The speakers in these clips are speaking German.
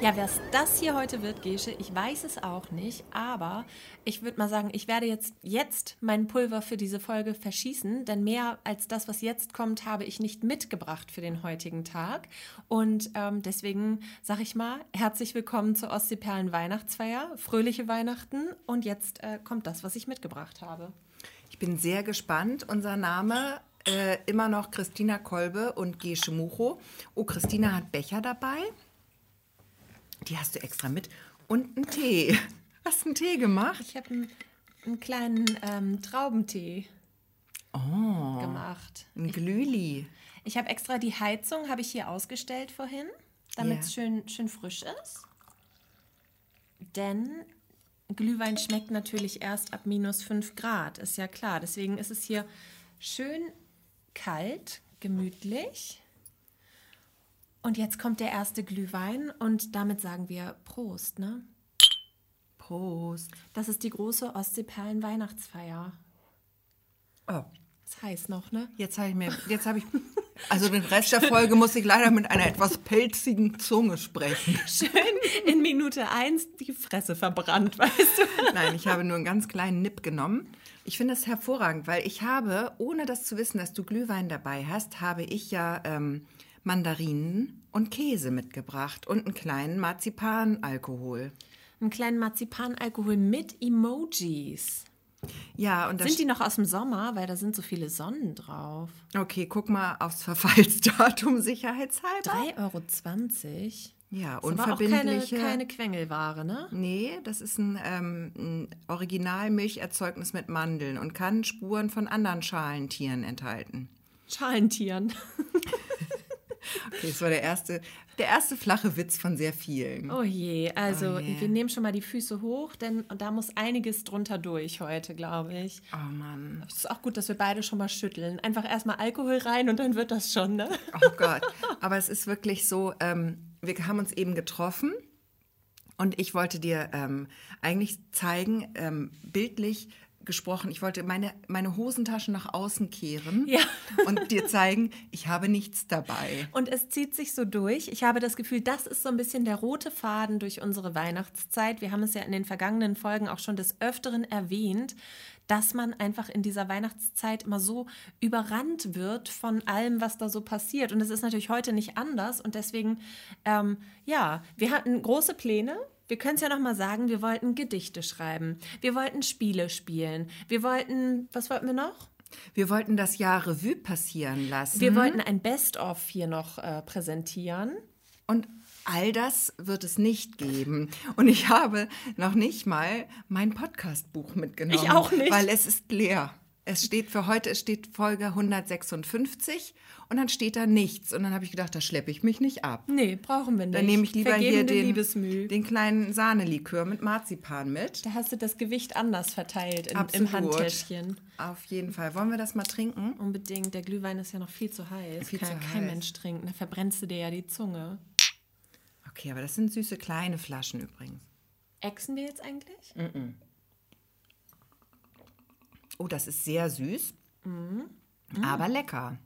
Ja, was das hier heute wird, Gesche, ich weiß es auch nicht, aber ich würde mal sagen, ich werde jetzt, jetzt mein Pulver für diese Folge verschießen, denn mehr als das, was jetzt kommt, habe ich nicht mitgebracht für den heutigen Tag. Und ähm, deswegen sage ich mal, herzlich willkommen zur Ostseeperlen Weihnachtsfeier, fröhliche Weihnachten und jetzt äh, kommt das, was ich mitgebracht habe. Ich bin sehr gespannt. Unser Name äh, immer noch Christina Kolbe und Gesche Mucho. Oh, Christina hat Becher dabei. Die hast du extra mit. Und einen Tee. Hast du einen Tee gemacht? Ich habe einen, einen, kleinen ähm, Traubentee oh, gemacht. Ein Glühli. Ich, ich habe extra die Heizung, habe ich hier ausgestellt vorhin, damit es yeah. schön, schön frisch ist. Denn Glühwein schmeckt natürlich erst ab minus 5 Grad, ist ja klar. Deswegen ist es hier schön kalt, gemütlich. Und jetzt kommt der erste Glühwein und damit sagen wir Prost, ne? Prost. Das ist die große Ostseeperlen-Weihnachtsfeier. Oh. Das heißt noch, ne? Jetzt habe ich mir, jetzt habe ich, also den Rest der Folge muss ich leider mit einer etwas pelzigen Zunge sprechen. Schön in Minute eins die Fresse verbrannt, weißt du? Nein, ich habe nur einen ganz kleinen Nipp genommen. Ich finde das hervorragend, weil ich habe, ohne das zu wissen, dass du Glühwein dabei hast, habe ich ja ähm, Mandarinen und Käse mitgebracht und einen kleinen Marzipanalkohol. Einen kleinen Marzipanalkohol mit Emojis. Ja, und sind die noch aus dem Sommer, weil da sind so viele Sonnen drauf. Okay, guck mal aufs Verfallsdatum sicherheitshalber. 3,20 Euro. Ja, das unverbindliche. Aber auch keine, keine Quengelware, ne? Nee, das ist ein, ähm, ein Originalmilcherzeugnis mit Mandeln und kann Spuren von anderen Schalentieren enthalten. Schalentieren. Okay, das war der erste, der erste flache Witz von sehr vielen. Oh je, also oh je. wir nehmen schon mal die Füße hoch, denn da muss einiges drunter durch heute, glaube ich. Oh Mann. Es ist auch gut, dass wir beide schon mal schütteln. Einfach erstmal Alkohol rein und dann wird das schon, ne? Oh Gott. Aber es ist wirklich so, ähm, wir haben uns eben getroffen. Und ich wollte dir ähm, eigentlich zeigen, ähm, bildlich, gesprochen. Ich wollte meine, meine Hosentaschen nach außen kehren ja. und dir zeigen, ich habe nichts dabei. Und es zieht sich so durch. Ich habe das Gefühl, das ist so ein bisschen der rote Faden durch unsere Weihnachtszeit. Wir haben es ja in den vergangenen Folgen auch schon des Öfteren erwähnt, dass man einfach in dieser Weihnachtszeit immer so überrannt wird von allem, was da so passiert. Und es ist natürlich heute nicht anders. Und deswegen, ähm, ja, wir hatten große Pläne wir können es ja noch mal sagen, wir wollten Gedichte schreiben, wir wollten Spiele spielen, wir wollten, was wollten wir noch? Wir wollten das Jahr Revue passieren lassen. Wir wollten ein Best-of hier noch äh, präsentieren. Und all das wird es nicht geben. Und ich habe noch nicht mal mein Podcastbuch mitgenommen. Ich auch nicht. Weil es ist leer. Es steht für heute, es steht Folge 156 und dann steht da nichts. Und dann habe ich gedacht, da schleppe ich mich nicht ab. Nee, brauchen wir nicht. Dann nehme ich lieber hier den, den kleinen Sahnelikör mit Marzipan mit. Da hast du das Gewicht anders verteilt in, im Handtäschchen. Auf jeden Fall. Wollen wir das mal trinken? Unbedingt. Der Glühwein ist ja noch viel zu heiß. Viel Kann zu kein heiß. Mensch trinken. Da verbrennst du dir ja die Zunge. Okay, aber das sind süße kleine Flaschen übrigens. Ächzen wir jetzt eigentlich? Mm -mm. Oh, das ist sehr süß, Mhm. aber lecker.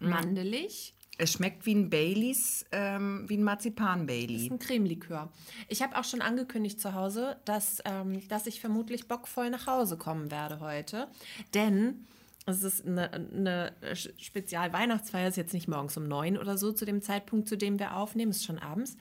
Mandelig. Es schmeckt wie ein Baileys, ähm, wie ein Das Marzipan-Bailey. ist ein Cremelikör. Ich habe auch schon angekündigt zu Hause, dass, ähm, dass ich vermutlich bockvoll nach Hause kommen werde heute. Denn es ist eine, eine Spezial-Weihnachtsfeier, ist jetzt nicht morgens um neun oder so zu dem Zeitpunkt, zu dem wir aufnehmen, ist schon abends.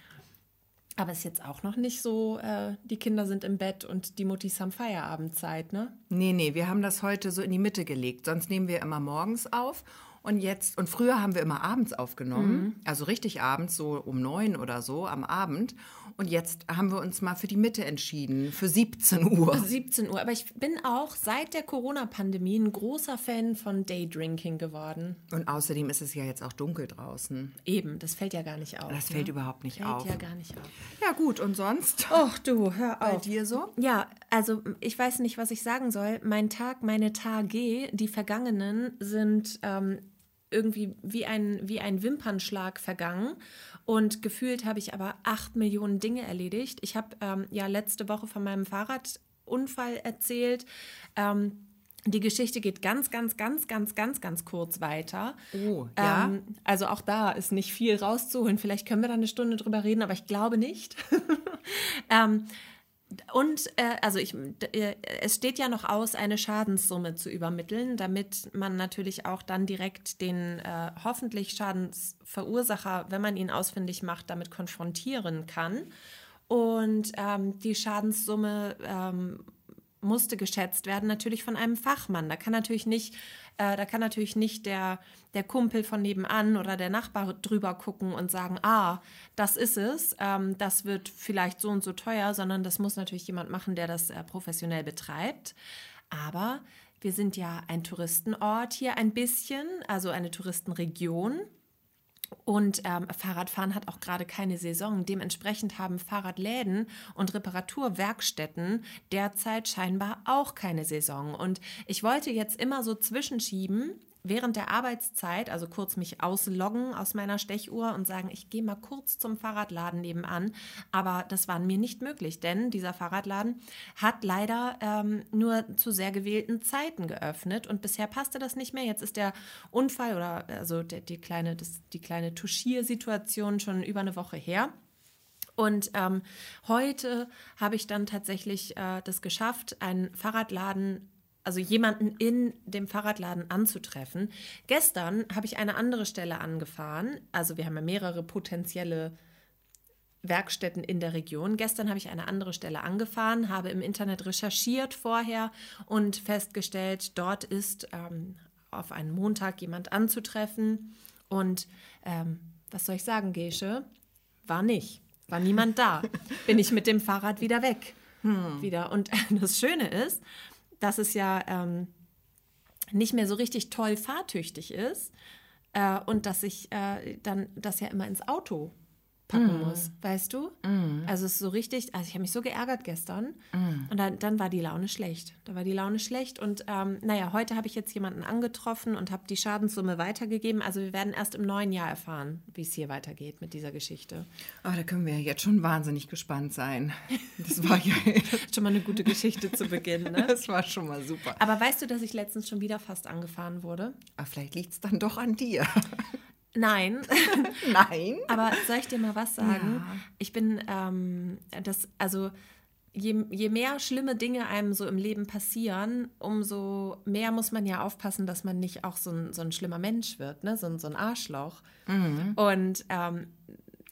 Aber ist jetzt auch noch nicht so, äh, die Kinder sind im Bett und die Muttis haben Feierabendzeit, ne? Nee, nee, wir haben das heute so in die Mitte gelegt. Sonst nehmen wir immer morgens auf. Und jetzt, und früher haben wir immer abends aufgenommen, also richtig abends, so um neun oder so am Abend. Und jetzt haben wir uns mal für die Mitte entschieden, für 17 Uhr. 17 Uhr. Aber ich bin auch seit der Corona-Pandemie ein großer Fan von Daydrinking geworden. Und außerdem ist es ja jetzt auch dunkel draußen. Eben, das fällt ja gar nicht auf. Das ne? fällt überhaupt nicht fällt auf. ja gar nicht auf. Ja, gut, und sonst? Och du, hör Bei auf. dir so? Ja, also ich weiß nicht, was ich sagen soll. Mein Tag, meine Tage, die vergangenen sind ähm, irgendwie wie ein, wie ein Wimpernschlag vergangen. Und gefühlt habe ich aber acht Millionen Dinge erledigt. Ich habe ähm, ja letzte Woche von meinem Fahrradunfall erzählt. Ähm, Die Geschichte geht ganz, ganz, ganz, ganz, ganz, ganz kurz weiter. Oh, ja. Ähm, also auch da ist nicht viel rauszuholen. Vielleicht können wir da eine Stunde drüber reden, aber ich glaube nicht. und äh, also ich, äh, es steht ja noch aus, eine Schadenssumme zu übermitteln, damit man natürlich auch dann direkt den äh, hoffentlich Schadensverursacher, wenn man ihn ausfindig macht, damit konfrontieren kann. Und ähm, die Schadenssumme ähm, musste geschätzt werden, natürlich von einem Fachmann. Da kann natürlich nicht, äh, da kann natürlich nicht der, der Kumpel von nebenan oder der Nachbar drüber gucken und sagen, ah, das ist es, ähm, das wird vielleicht so und so teuer, sondern das muss natürlich jemand machen, der das äh, professionell betreibt. Aber wir sind ja ein Touristenort hier ein bisschen, also eine Touristenregion. Und ähm, Fahrradfahren hat auch gerade keine Saison. Dementsprechend haben Fahrradläden und Reparaturwerkstätten derzeit scheinbar auch keine Saison. Und ich wollte jetzt immer so zwischenschieben, während der Arbeitszeit, also kurz mich ausloggen aus meiner Stechuhr und sagen, ich gehe mal kurz zum Fahrradladen nebenan. Aber das war mir nicht möglich, denn dieser Fahrradladen hat leider ähm, nur zu sehr gewählten Zeiten geöffnet und bisher passte das nicht mehr. Jetzt ist der Unfall oder also der, die kleine, das, die kleine Tuschiersituation schon über eine Woche her. Und ähm, heute habe ich dann tatsächlich äh, das geschafft, einen Fahrradladen also jemanden in dem Fahrradladen anzutreffen. Gestern habe ich eine andere Stelle angefahren. Also wir haben ja mehrere potenzielle Werkstätten in der Region. Gestern habe ich eine andere Stelle angefahren, habe im Internet recherchiert vorher und festgestellt, dort ist ähm, auf einen Montag jemand anzutreffen. Und ähm, was soll ich sagen, Gesche? War nicht. War niemand da. Bin ich mit dem Fahrrad wieder weg. Hm. Wieder. Und das Schöne ist, dass es ja ähm, nicht mehr so richtig toll fahrtüchtig ist äh, und dass ich äh, dann das ja immer ins Auto packen mm. muss, weißt du? Mm. Also es ist so richtig, also ich habe mich so geärgert gestern mm. und dann, dann war die Laune schlecht. Da war die Laune schlecht und ähm, naja, heute habe ich jetzt jemanden angetroffen und habe die Schadenssumme weitergegeben. Also wir werden erst im neuen Jahr erfahren, wie es hier weitergeht mit dieser Geschichte. Oh, da können wir ja jetzt schon wahnsinnig gespannt sein. Das war ja schon mal eine gute Geschichte zu Beginn, ne? Das war schon mal super. Aber weißt du, dass ich letztens schon wieder fast angefahren wurde? Aber ah, vielleicht liegt es dann doch an dir. Nein. Nein. Aber soll ich dir mal was sagen? Ja. Ich bin, ähm, das, also je, je mehr schlimme Dinge einem so im Leben passieren, umso mehr muss man ja aufpassen, dass man nicht auch so ein, so ein schlimmer Mensch wird, ne? so, so ein Arschloch. Mhm. Und ähm,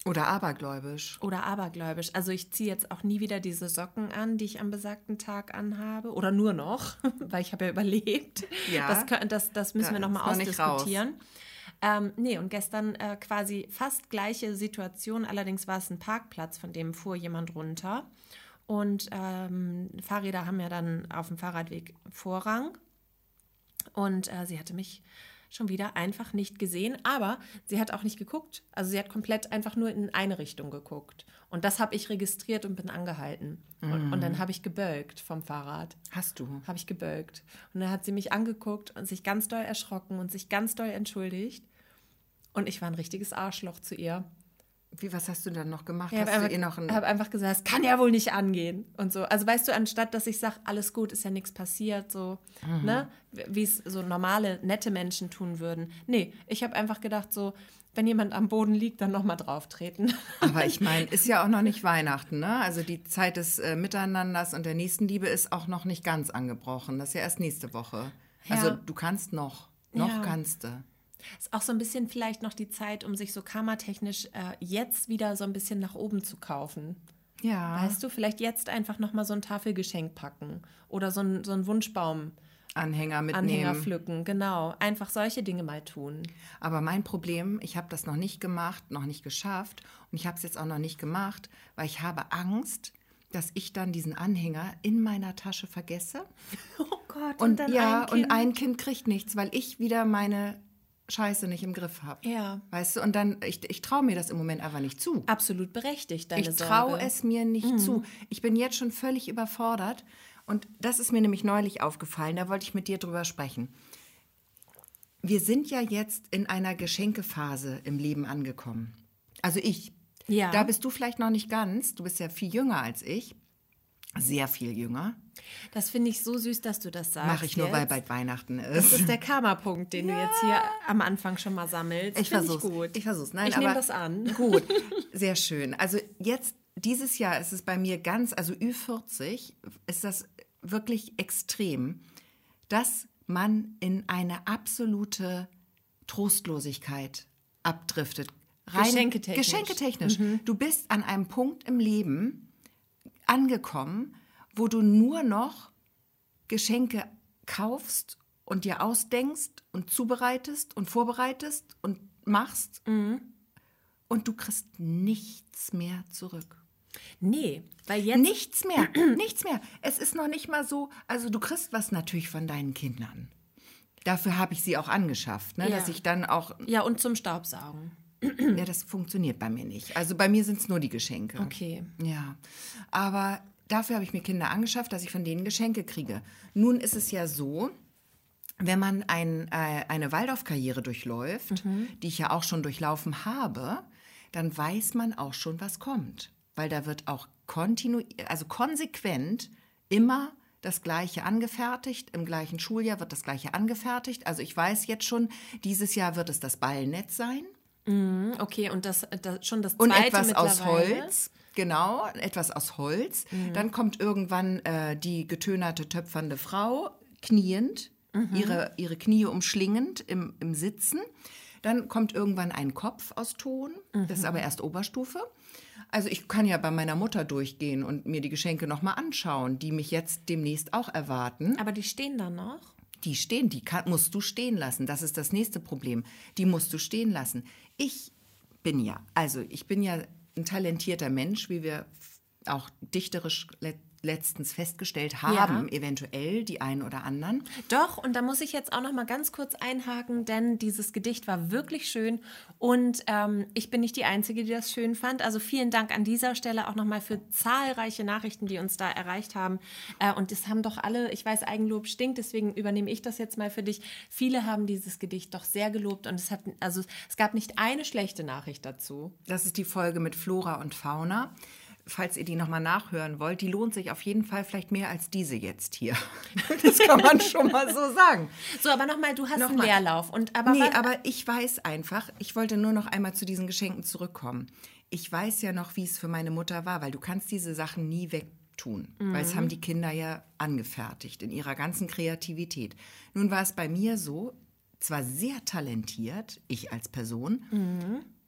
oder abergläubisch. Oder abergläubisch. Also ich ziehe jetzt auch nie wieder diese Socken an, die ich am besagten Tag anhabe. Oder nur noch, weil ich habe ja überlebt. Ja. Das, das, das müssen ja, wir nochmal ausdiskutieren. Ähm, nee, und gestern äh, quasi fast gleiche Situation, allerdings war es ein Parkplatz, von dem fuhr jemand runter. Und ähm, Fahrräder haben ja dann auf dem Fahrradweg Vorrang. Und äh, sie hatte mich schon wieder einfach nicht gesehen, aber sie hat auch nicht geguckt. Also sie hat komplett einfach nur in eine Richtung geguckt. Und das habe ich registriert und bin angehalten. Mm. Und, und, dann mhm. habe ich gebölkt vom Fahrrad. Hast du? Habe ich gebölkt. Und dann hat sie mich angeguckt und sich ganz doll erschrocken und sich ganz doll entschuldigt. Und ich war ein richtiges Arschloch zu ihr. Wie, was hast du dann noch gemacht? Ich habe einfach, noch hab einfach gesagt, es kann ja wohl nicht angehen und so. Also weißt du, anstatt dass ich sage, alles gut, ist ja nichts passiert, so, mhm. ne, wie es so normale, nette Menschen tun würden. Nee, ich habe einfach gedacht, so, wenn jemand am Boden liegt, dann nochmal drauf treten. Aber ich meine, ist ja auch noch nicht Weihnachten, ne? Also die Zeit des äh, Miteinanders und der Nächstenliebe ist auch noch nicht ganz angebrochen. Das ist ja erst nächste Woche. Ja. Also du kannst noch, noch ja. kannst du. Ist auch so ein bisschen vielleicht noch die Zeit, um sich so karmatechnisch äh, jetzt wieder so ein bisschen nach oben zu kaufen. Ja. Weißt du, vielleicht jetzt einfach nochmal so ein Tafelgeschenk packen oder so ein, so ein Wunschbaum. Anhänger mitnehmen. Anhänger pflücken, genau. Einfach solche Dinge mal tun. Aber mein Problem, ich habe das noch nicht gemacht, noch nicht geschafft und ich habe es jetzt auch noch nicht gemacht, weil ich habe Angst, dass ich dann diesen Anhänger in meiner Tasche vergesse. Oh Gott, und, und dann ja, ein kind. und ein Kind kriegt nichts, weil ich wieder meine Scheiße nicht im Griff habe. Ja. Weißt du, und dann, ich, ich traue mir das im Moment einfach nicht zu. Absolut berechtigt, deine Ich traue es mir nicht mhm. zu. Ich bin jetzt schon völlig überfordert. Und das ist mir nämlich neulich aufgefallen, da wollte ich mit dir drüber sprechen. Wir sind ja jetzt in einer Geschenkephase im Leben angekommen. Also ich. Ja. Da bist du vielleicht noch nicht ganz. Du bist ja viel jünger als ich. Sehr viel jünger. Das finde ich so süß, dass du das sagst. Mache ich nur, weil jetzt. bald Weihnachten Das ist. ist der Karma-Punkt, den du jetzt hier am Anfang schon mal sammelst. Ich Find versuch's. gut. Ich versuch's. Nein, ich nehme das an. Gut, sehr schön. Also jetzt dieses Jahr ist es bei mir ganz, also Ü40 ist das wirklich extrem, dass man in eine absolute Trostlosigkeit abdriftet. Geschenketechnisch. Geschenketechnisch. Du bist an einem Punkt im Leben angekommen, wo du nur noch Geschenke kaufst und dir ausdenkst und zubereitest und vorbereitest und machst und du kriegst nichts mehr zurück. Nee, weil jetzt. Nichts mehr, nichts mehr. Es ist noch nicht mal so, also du kriegst was natürlich von deinen Kindern. Dafür habe ich sie auch angeschafft, ne? Ja. dass ich dann auch, Ja, und zum Staubsaugen. Ja, das funktioniert bei mir nicht. Also bei mir sind es nur die Geschenke. Okay. Ja, aber dafür habe ich mir Kinder angeschafft, dass ich von denen Geschenke kriege. Nun ist es ja so, wenn man ein, äh, eine Waldorf-Karriere durchläuft, die ich ja auch schon durchlaufen habe, dann weiß man auch schon, was kommt. Weil da wird auch kontinu also konsequent immer das Gleiche angefertigt. Im gleichen Schuljahr wird das Gleiche angefertigt. Also ich weiß jetzt schon, dieses Jahr wird es das Ballnetz sein. Hm, Okay, und das, das schon das Und zweite etwas aus. Holz. Genau, etwas aus Holz. Mhm. Dann kommt irgendwann äh, die getönerte, töpfernde Frau, kniend, Mhm. ihre, ihre Knie umschlingend im, im Sitzen. Dann kommt irgendwann ein Kopf aus Ton. Das ist Mhm. aber erst Oberstufe. Also ich kann ja bei meiner Mutter durchgehen und mir die Geschenke nochmal anschauen, die mich jetzt demnächst auch erwarten. Aber die stehen dann noch. Die stehen, die kann, musst du stehen lassen. Das ist das nächste Problem. Die musst du stehen lassen. Ich bin ja, also ich bin ja ein talentierter Mensch, wie wir auch dichterisch letztens festgestellt haben, eventuell die einen oder anderen. Doch, und da muss ich jetzt auch noch mal ganz kurz einhaken, denn dieses Gedicht war wirklich schön und ähm, ich bin nicht die Einzige, die das schön fand. Also vielen Dank an dieser Stelle auch noch mal für zahlreiche Nachrichten, die uns da erreicht haben. Äh, und das haben doch alle, ich weiß, Eigenlob stinkt, deswegen übernehme ich das jetzt mal für dich. Viele haben dieses Gedicht doch sehr gelobt und es hat, also es gab nicht eine schlechte Nachricht dazu. Das ist die Folge mit Flora und Fauna. Falls ihr die nochmal nachhören wollt, die lohnt sich auf jeden Fall vielleicht mehr als diese jetzt hier. Das kann man schon mal so sagen. So, aber noch mal, du hast einen Nochmal. Leerlauf und aber nee, aber ich weiß einfach, ich wollte nur noch einmal zu diesen Geschenken zurückkommen. Ich weiß ja noch, wie es für meine Mutter war, weil du kannst diese Sachen nie wegtun, weil es haben die Kinder ja angefertigt in ihrer ganzen Kreativität. Nun war es bei mir so, zwar sehr talentiert, ich als Person,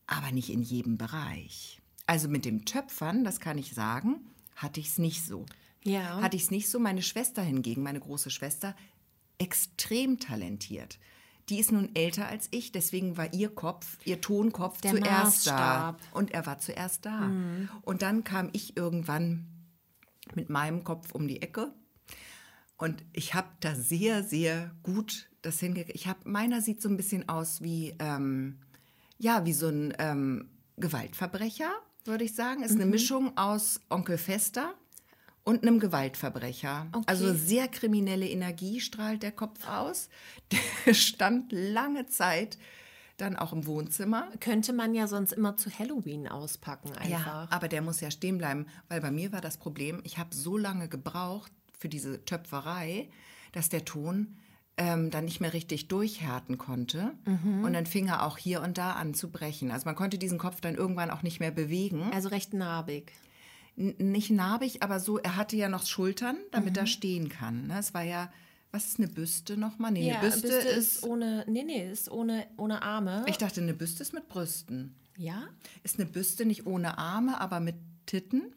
aber nicht in jedem Bereich. Also mit dem Töpfern, das kann ich sagen, hatte ich es nicht so. Ja. Hatte ich es nicht so. Meine Schwester hingegen, meine große Schwester, extrem talentiert. Die ist nun älter als ich, deswegen war ihr Kopf, ihr Tonkopf Der zuerst Maßstab. da. Und er war zuerst da. Und dann kam ich irgendwann mit meinem Kopf um die Ecke. Und ich habe da sehr, sehr gut das hingekriegt. Ich habe, meiner sieht so ein bisschen aus wie, ähm, ja, wie so ein ähm, Gewaltverbrecher, würde ich sagen. Ist eine Mischung aus Onkel Fester und einem Gewaltverbrecher. Okay. Also sehr kriminelle Energie strahlt der Kopf aus. Der stand lange Zeit dann auch im Wohnzimmer. könnte man ja sonst immer zu Halloween auspacken Ja, einfach. aber der muss ja stehen bleiben, weil bei mir war das Problem, ich habe so lange gebraucht für diese Töpferei, dass der Ton ähm, dann nicht mehr richtig durchhärten konnte. Und dann fing er auch hier und da an zu brechen. Also man konnte diesen Kopf dann irgendwann auch nicht mehr bewegen. Also recht narbig. N nicht narbig, aber so, er hatte ja noch Schultern, damit er stehen kann. Ne? Es war ja, was ist eine Büste nochmal? Nee, Ja, eine Büste, ist, ohne, nee, nee, ist ohne, ohne Arme. ich dachte, eine Büste ist mit Brüsten. ja, Ist eine Büste nicht ohne Arme, aber mit Titten?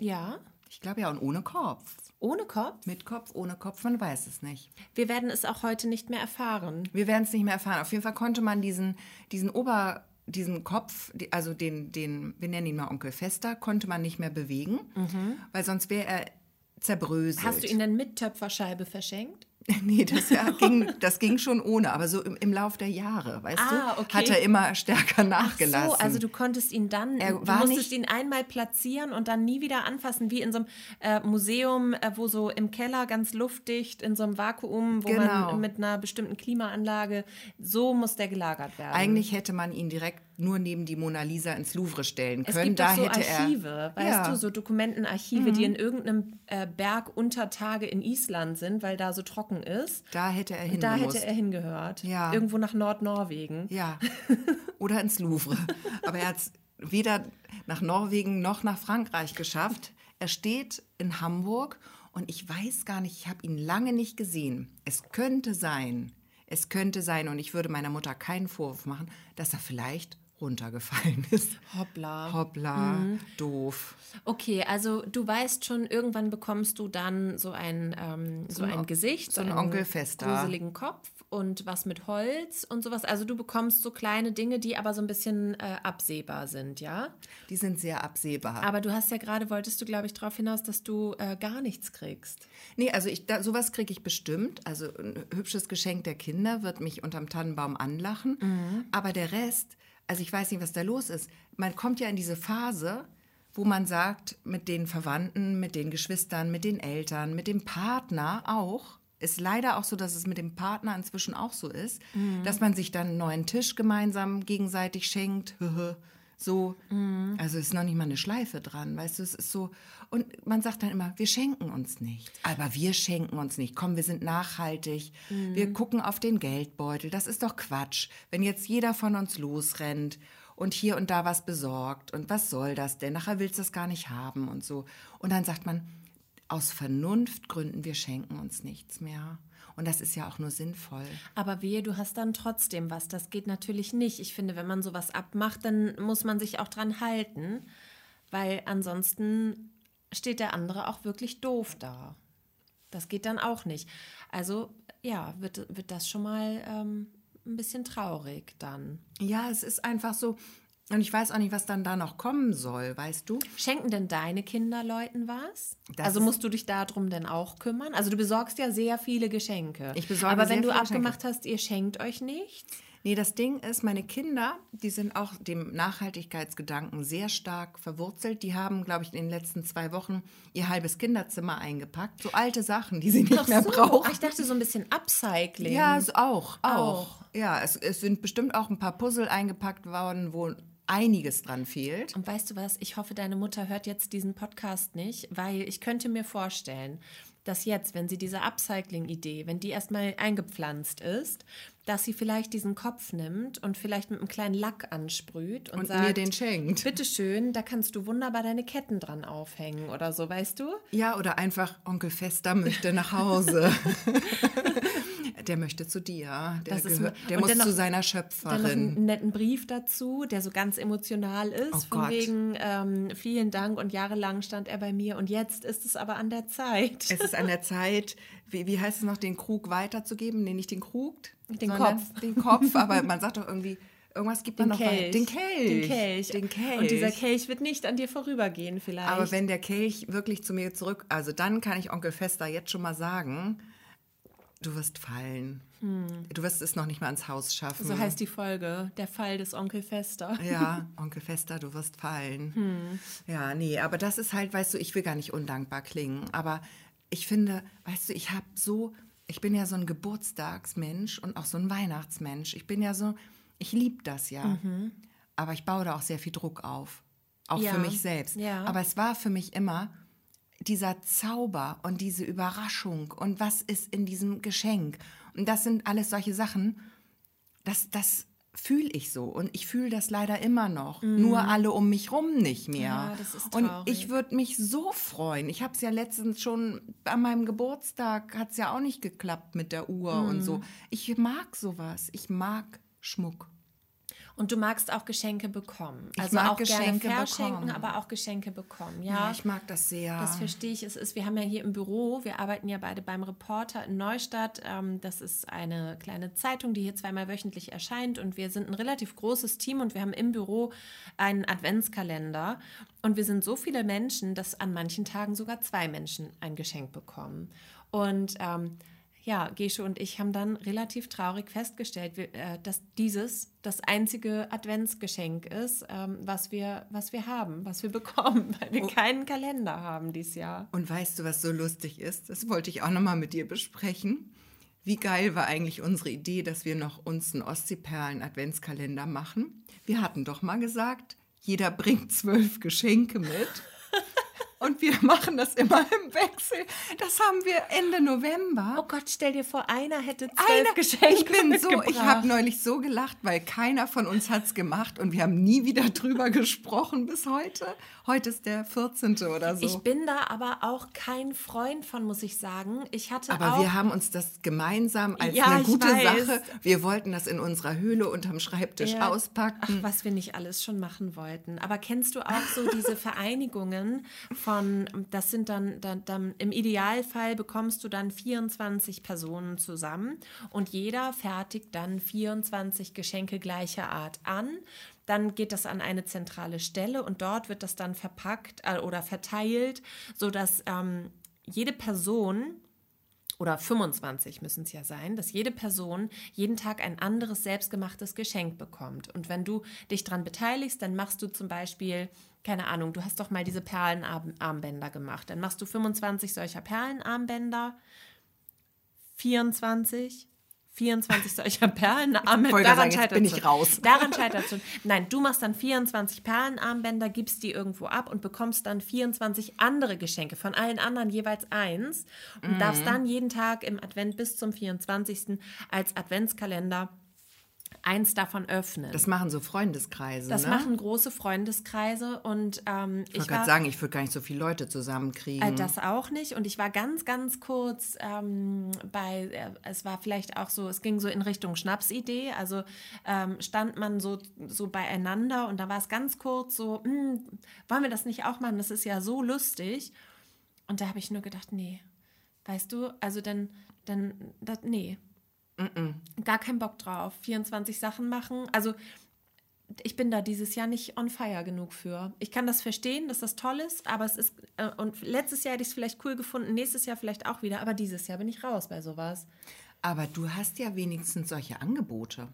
ja, Ich glaube ja, und ohne Kopf. Ohne Kopf. Mit Kopf, ohne Kopf, man weiß es nicht. Wir werden es auch heute nicht mehr erfahren. Wir werden es nicht mehr erfahren. Auf jeden Fall konnte man diesen, diesen Ober, diesen Kopf, also den, den, wir nennen ihn mal Onkel Fester, konnte man nicht mehr bewegen, weil sonst wäre er zerbröselt. Mhm. Hast du ihn dann mit Töpferscheibe verschenkt? nee, das, ja, ging, das ging schon ohne, aber so im, im Lauf der Jahre, weißt Ah, du, okay. hat er immer stärker Ach nachgelassen. so, also du konntest ihn dann, Er du musstest ihn einmal platzieren und dann nie wieder anfassen, wie in so einem äh, Museum, äh, wo so im Keller ganz luftdicht, in so einem Vakuum, wo Genau. man mit einer bestimmten Klimaanlage, so muss der gelagert werden. Eigentlich hätte man ihn direkt nur neben die Mona Lisa ins Louvre stellen können. Es gibt da so hätte Archive, er, weißt ja. Mhm. du, so Dokumentenarchive, die in irgendeinem äh, Berg unter Tage in Island sind, weil da so trocken ist. Da hätte er Da hingemusst. hätte er hingehört. Ja. Irgendwo nach Nordnorwegen. Ja, oder ins Louvre. Aber er hat es weder nach Norwegen noch nach Frankreich geschafft. Er steht in Hamburg und ich weiß gar nicht, ich habe ihn lange nicht gesehen. Es könnte sein, es könnte sein, und ich würde meiner Mutter keinen Vorwurf machen, dass er vielleicht runtergefallen ist. Hoppla. Hoppla, Mhm. doof. Okay, also du weißt schon, irgendwann bekommst du dann so ein, ähm, so ein Gesicht, so ein einen Onkel Fester. gruseligen Kopf und was mit Holz und sowas. Also du bekommst so kleine Dinge, die aber so ein bisschen äh, absehbar sind, ja? Die sind sehr absehbar. Aber du hast ja gerade, wolltest du, glaube ich, darauf hinaus, dass du äh, gar nichts kriegst. Nee, also ich, da, sowas kriege ich bestimmt. Also ein hübsches Geschenk der Kinder wird mich unterm Tannenbaum anlachen. Aber der Rest, also ich weiß nicht, was da los ist. Man kommt ja in diese Phase, wo man sagt, mit den Verwandten, mit den Geschwistern, mit den Eltern, mit dem Partner auch. Ist leider auch so, dass es mit dem Partner inzwischen auch so ist, dass man sich dann einen neuen Tisch gemeinsam gegenseitig schenkt. So, also ist noch nicht mal eine Schleife dran, weißt du, es ist so. Und man sagt dann immer, wir schenken uns nichts. Aber wir schenken uns nicht. Komm, wir sind nachhaltig. Wir gucken auf den Geldbeutel. Das ist doch Quatsch. Wenn jetzt jeder von uns losrennt und hier und da was besorgt und was soll das denn? Nachher willst du das gar nicht haben und so. Und dann sagt man, aus Vernunftgründen, wir schenken uns nichts mehr. Und das ist ja auch nur sinnvoll. Aber wehe, du hast dann trotzdem was. Das geht natürlich nicht. Ich finde, wenn man sowas abmacht, dann muss man sich auch dran halten, weil ansonsten steht der andere auch wirklich doof da. Das geht dann auch nicht. Also ja, wird, wird das schon mal ähm, ein bisschen traurig dann. Ja, es ist einfach so. Und ich weiß auch nicht, was dann da noch kommen soll, weißt du? Schenken denn deine Kinder Leuten was? Das also musst du dich darum denn auch kümmern? Also du besorgst ja sehr viele Geschenke. Ich besorge Aber sehr wenn du viele Geschenke. abgemacht hast, ihr schenkt euch nichts? Nee, das Ding ist, meine Kinder, die sind auch dem Nachhaltigkeitsgedanken sehr stark verwurzelt. Die haben, glaube ich, in den letzten zwei Wochen ihr halbes Kinderzimmer eingepackt. So alte Sachen, die sie nicht mehr so. brauchen. Ach, ich dachte so ein bisschen Upcycling. Ja, so auch, auch. Auch. Ja, es, es sind bestimmt auch ein paar Puzzle eingepackt worden, wo einiges dran fehlt. Und weißt du was? Ich hoffe, deine Mutter hört jetzt diesen Podcast nicht, weil ich könnte mir vorstellen, dass jetzt, wenn sie diese Upcycling-Idee, wenn die erstmal eingepflanzt ist, dass sie vielleicht diesen Kopf nimmt und vielleicht mit einem kleinen Lack ansprüht und, Und sagt, mir den schenkt. Bitteschön, da kannst du wunderbar deine Ketten dran aufhängen oder so, weißt du? Ja, oder einfach Onkel Fester möchte nach Hause. der möchte zu dir. Der, Das ist- gehört, der muss noch- zu seiner Dann noch Schöpferin. einen netten Brief dazu, der so ganz emotional ist. Oh von Gott. wegen ähm, vielen Dank und jahrelang stand er bei mir und jetzt ist es aber an der Zeit. Es ist an der Zeit, wie, wie heißt es noch, den Krug weiterzugeben? Nee, nicht den Krug. Den Kopf. Den Kopf, aber man sagt doch irgendwie, irgendwas gibt man Den noch weiter. Kelch. Den Kelch. Den Kelch. Den Kelch. Und dieser Kelch wird nicht an dir vorübergehen, vielleicht. Aber wenn der Kelch wirklich zu mir zurück, also dann kann ich Onkel Fester jetzt schon mal sagen, du wirst fallen. Du wirst es noch nicht mal ins Haus schaffen. so heißt die Folge, der Fall des Onkel Fester. Ja, Onkel Fester, du wirst fallen. Hm. Ja, nee, aber das ist halt, weißt du, ich will gar nicht undankbar klingen, aber ich finde, weißt du, ich habe so, ich bin ja so ein Geburtstagsmensch und auch so ein Weihnachtsmensch. Ich bin ja so, ich liebe das ja, aber ich baue da auch sehr viel Druck auf, auch Mhm. Ja, für mich selbst. ja. Aber es war für mich immer dieser Zauber und diese Überraschung und was ist in diesem Geschenk. Und das sind alles solche Sachen, das, das fühle ich so. Und ich fühle das leider immer noch. Nur alle um mich rum nicht mehr. Mhm. Ja, und ich würde mich so freuen. Ich habe es ja letztens schon an meinem Geburtstag, hat es ja auch nicht geklappt mit der Uhr und Mhm. so. Ich mag sowas. Ich mag Schmuck. Und du magst auch Geschenke bekommen. Ich Also mag auch Geschenke gerne verschenken, bekommen. aber auch Geschenke bekommen. Ja, Ja, ich mag das sehr. Das verstehe ich. Es ist, wir haben ja hier im Büro, wir arbeiten ja beide beim Reporter in Neustadt. Ähm, das ist eine kleine Zeitung, die hier zweimal wöchentlich erscheint. Und wir sind ein relativ großes Team und wir haben im Büro einen Adventskalender. Und wir sind so viele Menschen, dass an manchen Tagen sogar zwei Menschen ein Geschenk bekommen. Und ähm, ja, Gesche und ich haben dann relativ traurig festgestellt, äh, dass dieses das einzige Adventsgeschenk ist, ähm, was, wir, was wir haben, was wir bekommen, weil wir keinen Kalender haben dieses Jahr. Und weißt du, was so lustig ist? Das wollte ich auch noch mal mit dir besprechen. wie geil war eigentlich unsere Idee, dass wir noch uns einen Ostseeperlen-Adventskalender machen? Wir hatten doch mal gesagt, jeder bringt zwölf Geschenke mit. Und wir machen das immer im Wechsel. Das haben wir Ende November. Oh Gott, stell dir vor, einer hätte zwölf Einer, Geschenke ich bin so, ich habe neulich so gelacht, weil keiner von uns hat's gemacht und wir haben nie wieder drüber gesprochen bis heute. Heute ist der 14. oder so. Ich bin da aber auch kein Freund von, muss ich sagen. Ich hatte aber auch wir haben uns das gemeinsam als Ja, eine gute. Sache. Wir wollten das in unserer Höhle unterm Schreibtisch Ja. auspacken. Ach, was wir nicht alles schon machen wollten. Aber kennst du auch so diese Vereinigungen von, das sind dann, dann, dann, im Idealfall bekommst du dann 24 Personen zusammen und jeder fertigt dann 24 Geschenke gleicher Art an. Dann geht das an eine zentrale Stelle und dort wird das dann verpackt äh, oder verteilt, sodass ähm, jede Person oder 25 müssen es ja sein, dass jede Person jeden Tag ein anderes selbstgemachtes Geschenk bekommt. Und wenn du dich daran beteiligst, dann machst du zum Beispiel, keine Ahnung, du hast doch mal diese Perlenarmbänder gemacht. Dann machst du 25 solcher Perlenarmbänder, 24. 24 solcher Perlenarmbänder. gerade sagen, bin ich raus. Daran scheitert es schon. Nein, du machst dann 24 Perlenarmbänder, gibst die irgendwo ab und bekommst dann 24 andere Geschenke, von allen anderen jeweils eins und darfst Mhm. dann jeden Tag im Advent bis zum 24. als Adventskalender eins davon öffnen. Das machen so Freundeskreise. Das ne? machen große Freundeskreise und ähm, ich ich wollte gerade sagen, ich würde gar nicht so viele Leute zusammenkriegen. äh, das auch nicht. Und ich war ganz, ganz kurz ähm, bei, äh, es war vielleicht auch so, es ging so in Richtung Schnapsidee. Also ähm, stand man so, so beieinander und da war es ganz kurz so, "Hm, wollen wir das nicht auch machen? Das ist ja so lustig. Und da habe ich nur gedacht, nee, weißt du, also dann, dann, das, nee. Gar keinen Bock drauf. 24 Sachen machen. Also ich bin da dieses Jahr nicht on fire genug für. Ich kann das verstehen, dass das toll ist, aber es ist, äh, und letztes Jahr hätte ich es vielleicht cool gefunden, nächstes Jahr vielleicht auch wieder, aber dieses Jahr bin ich raus bei sowas. Aber du hast ja wenigstens solche Angebote.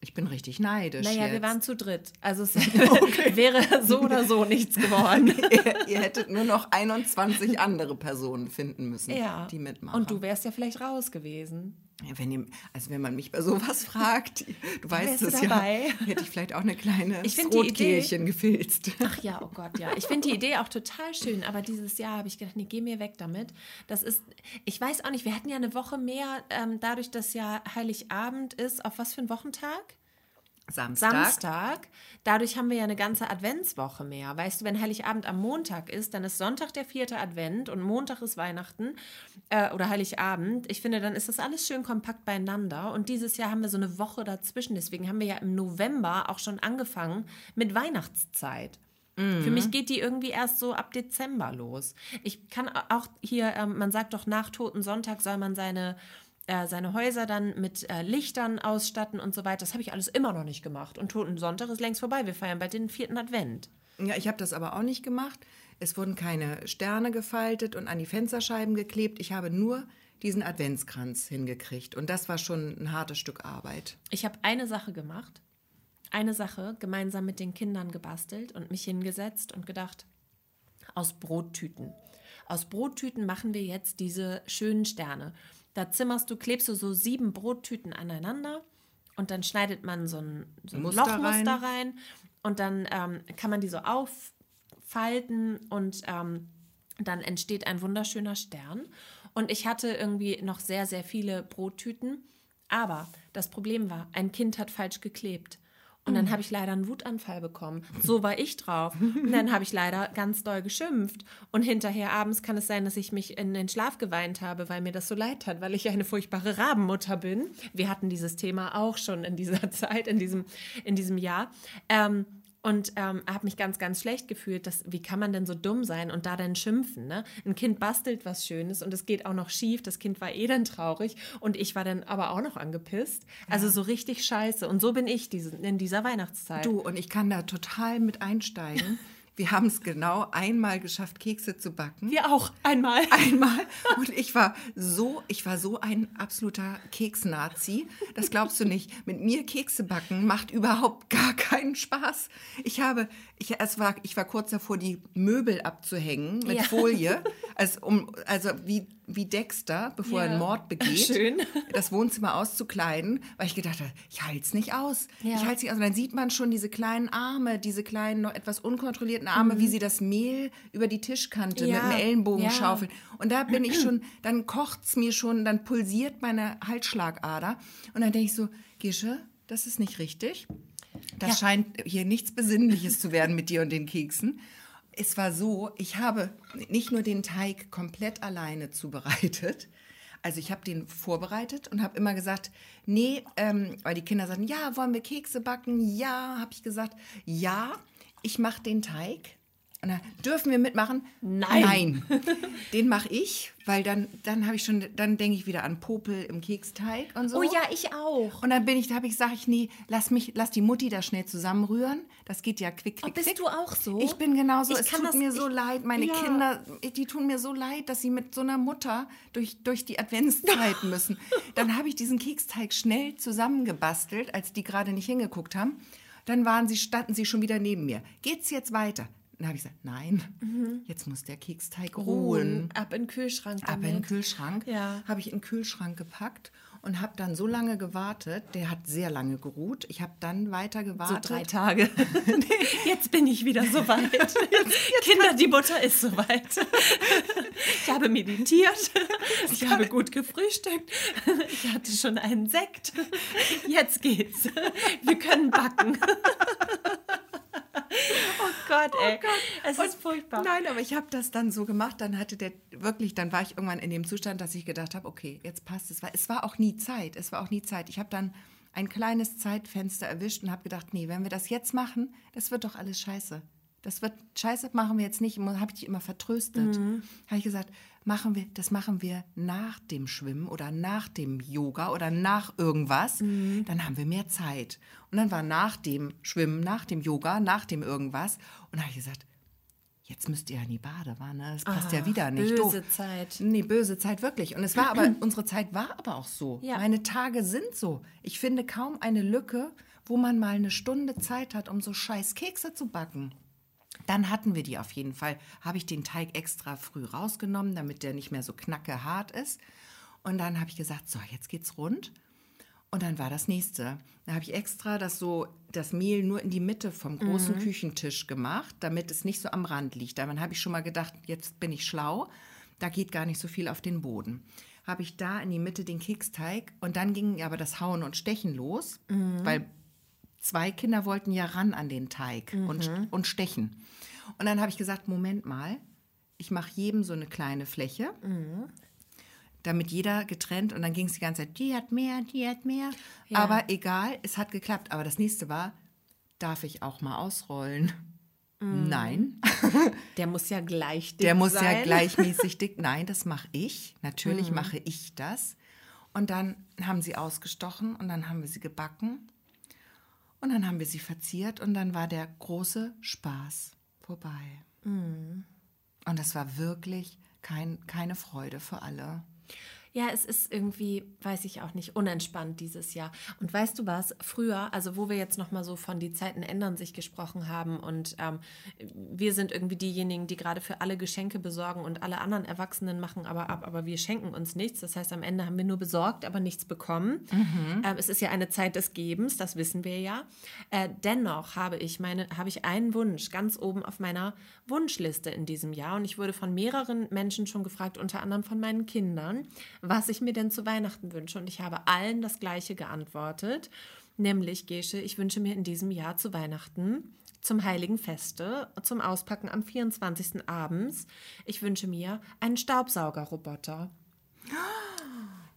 Ich bin richtig neidisch. Naja, jetzt. wir waren zu dritt. Also es wäre so oder so nichts geworden. ihr, ihr hättet nur noch 21 andere Personen finden müssen, ja. die mitmachen. Und du wärst ja vielleicht raus gewesen. Wenn ihr, also wenn man mich bei sowas fragt, du weißt es ja, hätte ich vielleicht auch eine kleine Ich Rotkehlchen gefilzt. Ach ja, oh Gott, ja. Ich finde die Idee auch total schön, aber dieses Jahr habe ich gedacht, nee, geh mir weg damit. Das ist, ich weiß auch nicht, wir hatten ja eine Woche mehr, ähm, dadurch, dass ja Heiligabend ist, auf was für einen Wochentag? Samstag. Samstag. Dadurch haben wir ja eine ganze Adventswoche mehr. Weißt du, wenn Heiligabend am Montag ist, dann ist Sonntag der vierte Advent und Montag ist Weihnachten äh, oder Heiligabend. Ich finde, dann ist das alles schön kompakt beieinander. Und dieses Jahr haben wir so eine Woche dazwischen. Deswegen haben wir ja im November auch schon angefangen mit Weihnachtszeit. Für mich geht die irgendwie erst so ab Dezember los. Ich kann auch hier, ähm, man sagt doch, nach Toten Sonntag soll man seine äh, seine Häuser dann mit äh, Lichtern ausstatten und so weiter. Das habe ich alles immer noch nicht gemacht. Und Toten Sonntag ist längst vorbei. Wir feiern bald den vierten Advent. Ja, ich habe das aber auch nicht gemacht. Es wurden keine Sterne gefaltet und an die Fensterscheiben geklebt. Ich habe nur diesen Adventskranz hingekriegt. Und das war schon ein hartes Stück Arbeit. Ich habe eine Sache gemacht. Eine Sache gemeinsam mit den Kindern gebastelt und mich hingesetzt und gedacht, aus Brottüten. Aus Brottüten machen wir jetzt diese schönen Sterne. Da zimmerst du, klebst du so sieben Brottüten aneinander und dann schneidet man so ein, so ein Muster Lochmuster rein. rein. und dann ähm, kann man die so auffalten und ähm, dann entsteht ein wunderschöner Stern. Und ich hatte irgendwie noch sehr, sehr viele Brottüten. Aber das Problem war, ein Kind hat falsch geklebt. Und dann habe ich leider einen Wutanfall bekommen. So war ich drauf. Und dann habe ich leider ganz doll geschimpft. Und hinterher abends kann es sein, dass ich mich in den Schlaf geweint habe, weil mir das so leid hat, weil ich eine furchtbare Rabenmutter bin. Wir hatten dieses Thema auch schon in dieser Zeit, in diesem, in diesem Jahr. Ähm, und ähm, habe mich ganz, ganz schlecht gefühlt. Dass, wie kann man denn so dumm sein und da dann schimpfen? Ne? Ein Kind bastelt was Schönes und es geht auch noch schief. Das Kind war eh dann traurig und ich war dann aber auch noch angepisst. Also so richtig scheiße. Und so bin ich diese, in dieser Weihnachtszeit. Du, und ich kann da total mit einsteigen. Wir haben es genau einmal geschafft, Kekse zu backen. Wir auch einmal. Einmal. Und ich war so, ich war so ein absoluter Keksnazi. Das glaubst du nicht. Mit mir Kekse backen macht überhaupt gar keinen Spaß. Ich habe, ich, es war, ich war kurz davor, die Möbel abzuhängen mit Ja. Folie. Also, um, also wie, wie Dexter, bevor er Ja. einen Mord begeht, Schön. das Wohnzimmer auszukleiden, weil ich gedacht habe, ich halte es nicht aus. Ja. Ich halte nicht aus. Und dann sieht man schon diese kleinen Arme, diese kleinen, noch etwas unkontrollierten Arme, wie sie das Mehl über die Tischkante Mhm. Ja. mit dem Ellenbogen schaufeln. Und da bin ich schon, dann kocht es mir schon, dann pulsiert meine Halsschlagader. Und dann denke ich so, Gische, das ist nicht richtig. Das scheint hier nichts Besinnliches zu werden mit dir und den Keksen. Es war so, ich habe nicht nur den Teig komplett alleine zubereitet, also ich habe den vorbereitet und habe immer gesagt, nee, ähm, weil die Kinder sagten, ja, wollen wir Kekse backen? Ja, habe ich gesagt, ja, ich mache den Teig. Und dann dürfen wir mitmachen? Nein. Nein. Den mache ich, weil dann, dann habe ich schon, dann denke ich wieder an Popel im Keksteig und so. Oh ja, ich auch. Und dann bin ich, da habe ich, sage ich, nee, lass mich, lass die Mutti da schnell zusammenrühren. Das geht ja quick, quick, Oh, bist quick. du auch so? Ich bin genauso. Ich es tut das- mir so ich- leid. Meine Ja. Kinder, die tun mir so leid, dass sie mit so einer Mutter durch, durch die Adventszeit müssen. Dann habe ich diesen Keksteig schnell zusammengebastelt, als die gerade nicht hingeguckt haben. Dann waren sie, standen sie schon wieder neben mir. Geht's jetzt weiter? Dann habe ich gesagt, nein, Mhm. jetzt muss der Keksteig ruhen. Ab in den Kühlschrank Ab in den damit. Kühlschrank. Ja. Habe ich in den Kühlschrank gepackt und habe dann so lange gewartet. Der hat sehr lange geruht. Ich habe dann weiter So gewartet. drei Tage. Jetzt bin ich wieder soweit. Kinder, die Butter ist soweit. Ich habe meditiert. Ich habe gut gefrühstückt. Ich hatte schon einen Sekt. Jetzt geht's. Wir können backen. Oh Gott, ey. Es ist furchtbar. Nein, aber ich habe das dann so gemacht. Dann hatte der wirklich, dann war ich irgendwann in dem Zustand, dass ich gedacht habe, okay, jetzt passt es. Es war auch nie Zeit. Es war auch nie Zeit. Ich habe dann ein kleines Zeitfenster erwischt und habe gedacht, nee, wenn wir das jetzt machen, das wird doch alles scheiße. Das wird scheiße, machen wir jetzt nicht. Habe ich die immer vertröstet. Habe ich gesagt, machen wir, das machen wir nach dem Schwimmen oder nach dem Yoga oder nach irgendwas. Dann haben wir mehr Zeit. Und dann war nach dem Schwimmen, nach dem Yoga, nach dem irgendwas. Und habe ich gesagt, jetzt müsst ihr ja in die Badewanne. Das passt ja Ach, wieder nicht. böse Doof. Zeit. Nee, böse Zeit wirklich. Und es war aber, unsere Zeit war aber auch so. Ja. Meine Tage sind so. Ich finde kaum eine Lücke, wo man mal eine Stunde Zeit hat, um so scheiß Kekse zu backen. Dann hatten wir die auf jeden Fall. Habe ich den Teig extra früh rausgenommen, damit der nicht mehr so knacke hart ist. Und dann habe ich gesagt, so, jetzt geht's rund. Und dann war das nächste. Da habe ich extra das so das Mehl nur in die Mitte vom großen Küchentisch gemacht, damit es nicht so am Rand liegt. Dann habe ich schon mal gedacht, jetzt bin ich schlau. Da geht gar nicht so viel auf den Boden. Habe ich da in die Mitte den Keksteig und dann ging aber das Hauen und Stechen los, weil zwei Kinder wollten ja ran an den Teig und, und stechen. Und dann habe ich gesagt, Moment mal, ich mache jedem so eine kleine Fläche, damit jeder getrennt und dann ging es die ganze Zeit, die hat mehr, die hat mehr. Ja. Aber egal, es hat geklappt. Aber das nächste war, darf ich auch mal ausrollen? Nein. Der muss ja gleich dick Der muss sein. ja gleichmäßig dick. Nein, das mache ich. Mhm. Natürlich mache ich das. Und dann haben sie ausgestochen und dann haben wir sie gebacken. Und dann haben wir sie verziert und dann war der große Spaß vorbei. Mhm. Und das war wirklich kein, keine Freude für alle. Ja, es ist irgendwie, weiß ich auch nicht, unentspannt dieses Jahr. Und weißt du was, früher, also wo wir jetzt nochmal so von die Zeiten ändern sich gesprochen haben und ähm, wir sind irgendwie diejenigen, die gerade für alle Geschenke besorgen und alle anderen Erwachsenen machen aber ab, aber wir schenken uns nichts. Das heißt, am Ende haben wir nur besorgt, aber nichts bekommen. Ähm, es ist ja eine Zeit des Gebens, das wissen wir ja. Äh, dennoch habe ich meine, habe ich einen Wunsch ganz oben auf meiner Wunschliste in diesem Jahr und ich wurde von mehreren Menschen schon gefragt, unter anderem von meinen Kindern, was ich mir denn zu Weihnachten wünsche. Und ich habe allen das Gleiche geantwortet, nämlich, Gesche, ich wünsche mir in diesem Jahr zu Weihnachten, zum Heiligen Feste, zum Auspacken am 24. abends, ich wünsche mir einen Staubsaugerroboter.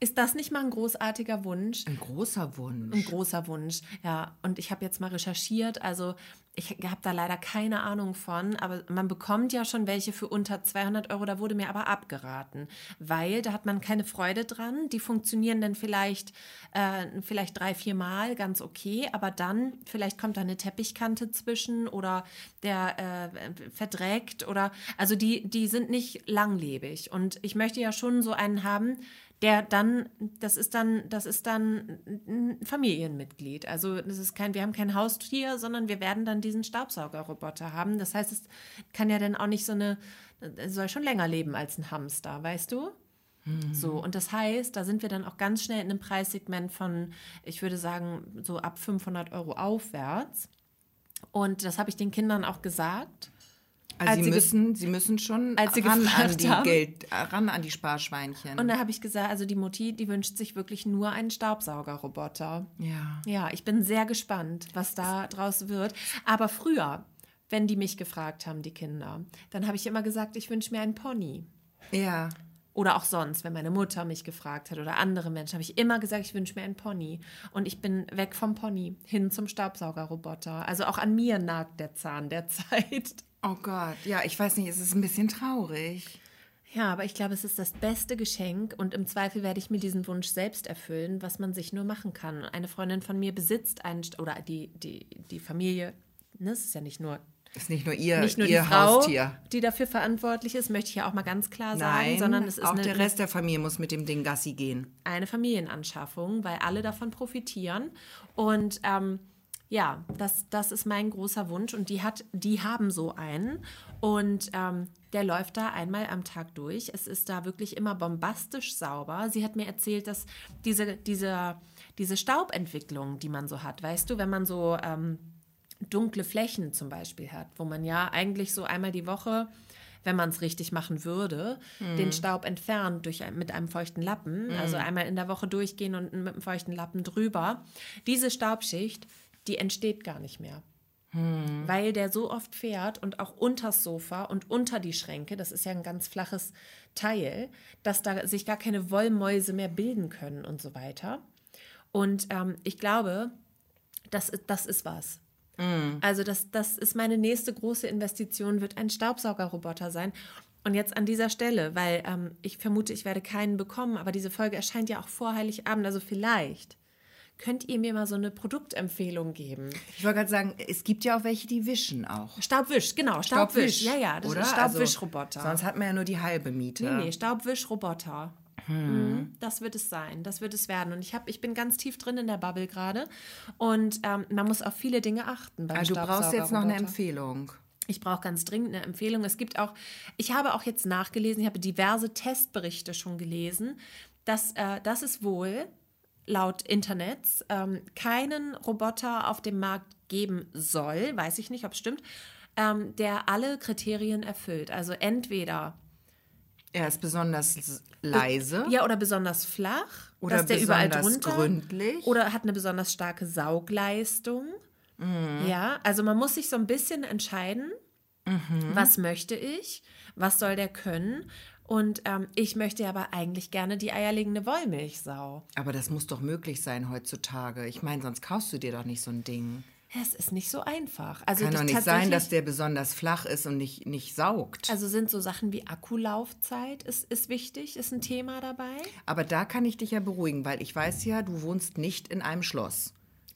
Ist das nicht mal ein großartiger Wunsch? Ein großer Wunsch. Ein großer Wunsch, ja. Und ich habe jetzt mal recherchiert, also ich habe da leider keine Ahnung von, aber man bekommt ja schon welche für unter 200 Euro, da wurde mir aber abgeraten, weil da hat man keine Freude dran. Die funktionieren dann vielleicht, äh, vielleicht drei, vier Mal ganz okay, aber dann vielleicht kommt da eine Teppichkante zwischen oder der äh, verdreckt oder, also die, die sind nicht langlebig. Und ich möchte ja schon so einen haben, der dann, das ist dann, das ist dann ein Familienmitglied. Also das ist kein, wir haben kein Haustier, sondern wir werden dann diesen Staubsaugerroboter haben. Das heißt, es kann ja dann auch nicht so eine, soll schon länger leben als ein Hamster, weißt du? So, und das heißt, da sind wir dann auch ganz schnell in einem Preissegment von, ich würde sagen, so ab 500 Euro aufwärts. Und das habe ich den Kindern auch gesagt. Also Als sie müssen, sie müssen schon als sie ran an die haben. Geld, ran an die Sparschweinchen. Und da habe ich gesagt, also die Mutti, die wünscht sich wirklich nur einen Staubsaugerroboter. ja. Ja, ich bin sehr gespannt, was da draus wird. Aber früher, wenn die mich gefragt haben, die Kinder, dann habe ich immer gesagt, ich wünsche mir einen Pony. Ja. Oder auch sonst, wenn meine Mutter mich gefragt hat oder andere Menschen, habe ich immer gesagt, ich wünsche mir einen Pony. Und ich bin weg vom Pony hin zum Staubsaugerroboter. Also auch an mir nagt der Zahn der Zeit. Oh Gott, ja, ich weiß nicht, es ist ein bisschen traurig. Ja, aber ich glaube, es ist das beste Geschenk und im Zweifel werde ich mir diesen Wunsch selbst erfüllen, was man sich nur machen kann. Eine Freundin von mir besitzt einen, St- oder die, die, die Familie, ne, es ist ja nicht nur, Ist nicht nur ihr, nicht nur ihr die Frau, Haustier. die dafür verantwortlich ist, möchte ich ja auch mal ganz klar sagen, Nein, sondern es ist auch eine, der Rest der Familie muss mit dem Ding Gassi gehen. eine Familienanschaffung, weil alle davon profitieren. Und ähm, ja, das, das ist mein großer Wunsch. Und die, hat, die haben so einen. Und ähm, der läuft da einmal am Tag durch. Es ist da wirklich immer bombastisch sauber. Sie hat mir erzählt, dass diese, diese, diese Staubentwicklung, die man so hat, weißt du, wenn man so ähm, dunkle Flächen zum Beispiel hat, wo man ja eigentlich so einmal die Woche, wenn man es richtig machen würde, den Staub entfernt durch, mit einem feuchten Lappen, also einmal in der Woche durchgehen und mit einem feuchten Lappen drüber. Diese Staubschicht, die entsteht gar nicht mehr. Weil der so oft fährt und auch unters Sofa und unter die Schränke, das ist ja ein ganz flaches Teil, dass da sich gar keine Wollmäuse mehr bilden können und so weiter. Und ähm, ich glaube, das, ist- das ist was. Also das, das ist meine nächste große Investition, wird ein Staubsaugerroboter sein. Und jetzt an dieser Stelle, weil ähm, ich vermute, ich werde keinen bekommen, aber diese Folge erscheint ja auch vor Heiligabend, also vielleicht könnt ihr mir mal so eine Produktempfehlung geben. Ich wollte gerade sagen, es gibt ja auch welche, die wischen auch. Staubwisch, genau, Staubwisch. Ja, ja, das oder? ist Staubwischroboter. Also, sonst hat man ja nur die halbe Miete. Nee, nee, Staubwischroboter. Mhm, Das wird es sein, das wird es werden. Und ich, hab, ich bin ganz tief drin in der Bubble gerade. Und ähm, man muss auf viele Dinge achten beim Also du brauchst jetzt noch eine. Empfehlung. Ich brauche ganz dringend eine Empfehlung. Es gibt auch, ich habe auch jetzt nachgelesen, ich habe diverse Testberichte schon gelesen, dass, äh, dass es wohl laut Internets ähm, keinen Roboter auf dem Markt geben soll, weiß ich nicht, ob es stimmt, ähm, der alle Kriterien erfüllt. Also entweder Er ist besonders leise. ja oder besonders flach, Oder dass der überall besonders drunter gründlich. oder hat eine besonders starke Saugleistung. Mhm. Ja, also man muss sich so ein bisschen entscheiden, Mhm. was möchte ich, was soll der können. Und ähm, ich möchte aber eigentlich gerne die eierlegende Wollmilchsau. Aber das muss doch möglich sein heutzutage. Ich meine, sonst kaufst du dir doch nicht so ein Ding. Es ist nicht so einfach. Also Kann doch nicht sein, dass der besonders flach ist und nicht, nicht saugt. Also sind so Sachen wie Akkulaufzeit ist, ist wichtig, ist ein Thema dabei. Aber da kann ich dich ja beruhigen, weil ich weiß ja, du wohnst nicht in einem Schloss.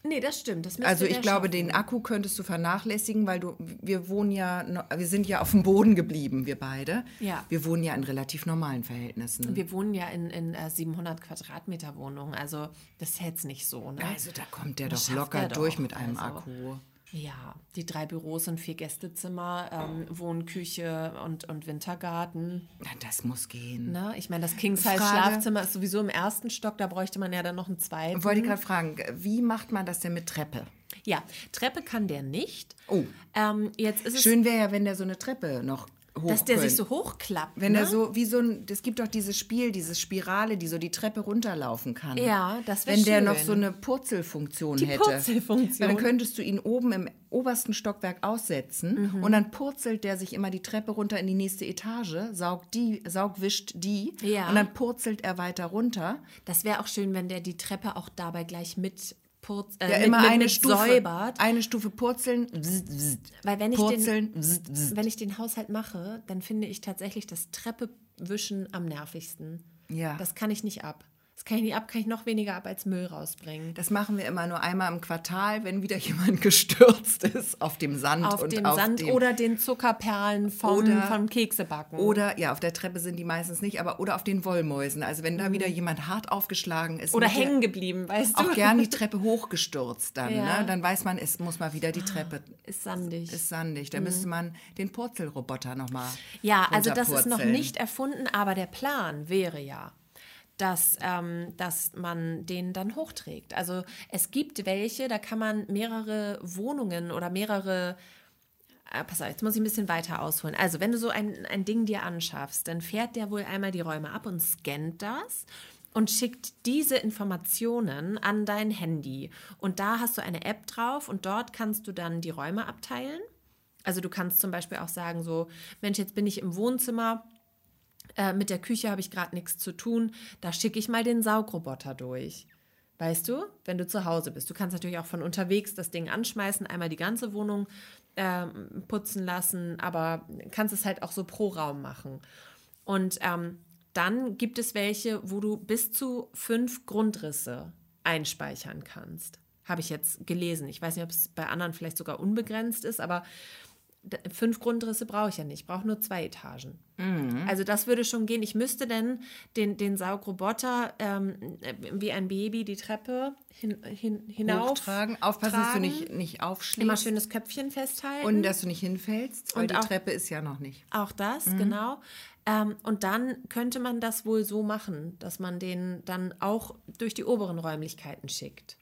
Nee, das stimmt. Das Also ich glaube, schaffen. den Akku könntest du vernachlässigen, weil du, wir wohnen ja, wir sind ja auf dem Boden geblieben, wir beide. Ja. Wir wohnen ja in relativ normalen Verhältnissen. Wir wohnen ja in, in äh, 700 Quadratmeter Wohnung, also das ist jetzt nicht so. Ne? Also da kommt der Das doch locker er doch, durch mit einem also. Akku. Ja, die drei Büros und vier Gästezimmer, ähm, Wohnküche und, und Wintergarten. Na, das muss gehen. Ne? Ich meine, das King-Size-Schlafzimmer ist sowieso im ersten Stock, da bräuchte man ja dann noch einen zweiten. Wollte ich gerade fragen, wie macht man das denn mit Treppe? Ja, Treppe kann der nicht. Oh. Ähm, jetzt ist es, Schön wäre ja, wenn der so eine Treppe noch hoch dass der sich so hochklappt. Wenn ne? er so, wie so ein, es gibt doch dieses Spiel, diese Spirale, die so die Treppe runterlaufen kann. Ja, das wär Wenn der schön. noch so eine Purzelfunktion Die hätte. Purzelfunktion. Dann könntest du ihn oben im obersten Stockwerk aussetzen Mhm. und dann purzelt der sich immer die Treppe runter in die nächste Etage, saugt die, saugt, wischt die Ja. und dann purzelt er weiter runter. Das wäre auch schön, wenn der die Treppe auch dabei gleich mit purz, äh, Ja, mit, immer mit, eine mit Stufe, säubert. eine Stufe purzeln, bzzt, bzzt, Weil wenn ich purzeln, den, bzzt. wenn ich den Haushalt mache, dann finde ich tatsächlich das Treppewischen am nervigsten. Ja. Das kann ich nicht ab. Das kann ich nicht ab, kann ich noch weniger ab als Müll rausbringen. Das machen wir immer nur einmal im Quartal, wenn wieder jemand gestürzt ist auf dem Sand. Auf und dem auf Sand dem, oder den Zuckerperlen vom, Oder- vom Keksebacken. Oder, ja, auf der Treppe sind die meistens nicht, aber oder auf den Wollmäusen. Also wenn da wieder jemand hart aufgeschlagen ist. Mhm. Oder hängen geblieben, weißt du? Auch gern die Treppe hochgestürzt dann. Ja. Ne? Dann weiß man, es muss mal wieder die Treppe. Ist sandig. Ist sandig. Da müsste man den Purzelroboter nochmal. Ja, also das ist noch nicht erfunden, aber der Plan wäre ja, dass, ähm, dass man den dann hochträgt. Also es gibt welche, da kann man mehrere Wohnungen oder mehrere. Ah, pass auf, jetzt muss ich ein bisschen weiter ausholen. Also, wenn du so ein, ein Ding dir anschaffst, dann fährt der wohl einmal die Räume ab und scannt das und schickt diese Informationen an dein Handy. Und da hast du eine App drauf und dort kannst du dann die Räume abteilen. Also du kannst zum Beispiel auch sagen, so, Mensch, jetzt bin ich im Wohnzimmer, äh, mit der Küche habe ich gerade nichts zu tun, da schicke ich mal den Saugroboter durch. Weißt du, wenn du zu Hause bist. Du kannst natürlich auch von unterwegs das Ding anschmeißen, einmal die ganze Wohnung ähm, putzen lassen, aber kannst es halt auch so pro Raum machen. Und ähm, dann gibt es welche, wo du bis zu fünf Grundrisse einspeichern kannst. Habe ich jetzt gelesen. Ich weiß nicht, ob es bei anderen vielleicht sogar unbegrenzt ist, aber fünf Grundrisse brauche ich ja nicht. Ich brauche nur zwei Etagen. Also das würde schon gehen. Ich müsste denn den, den Saugroboter ähm, äh, wie ein Baby die Treppe hin, hin, hinauf Hochtragen. Aufpassen, dass du tragen. nicht, nicht aufschließt. Immer schön das Köpfchen festhalten. Und dass du nicht hinfällst, weil Und die auch- Treppe ist ja noch nicht. Auch das, Mhm. genau. Ähm, und dann könnte man das wohl so machen, dass man den dann auch durch die oberen Räumlichkeiten schickt.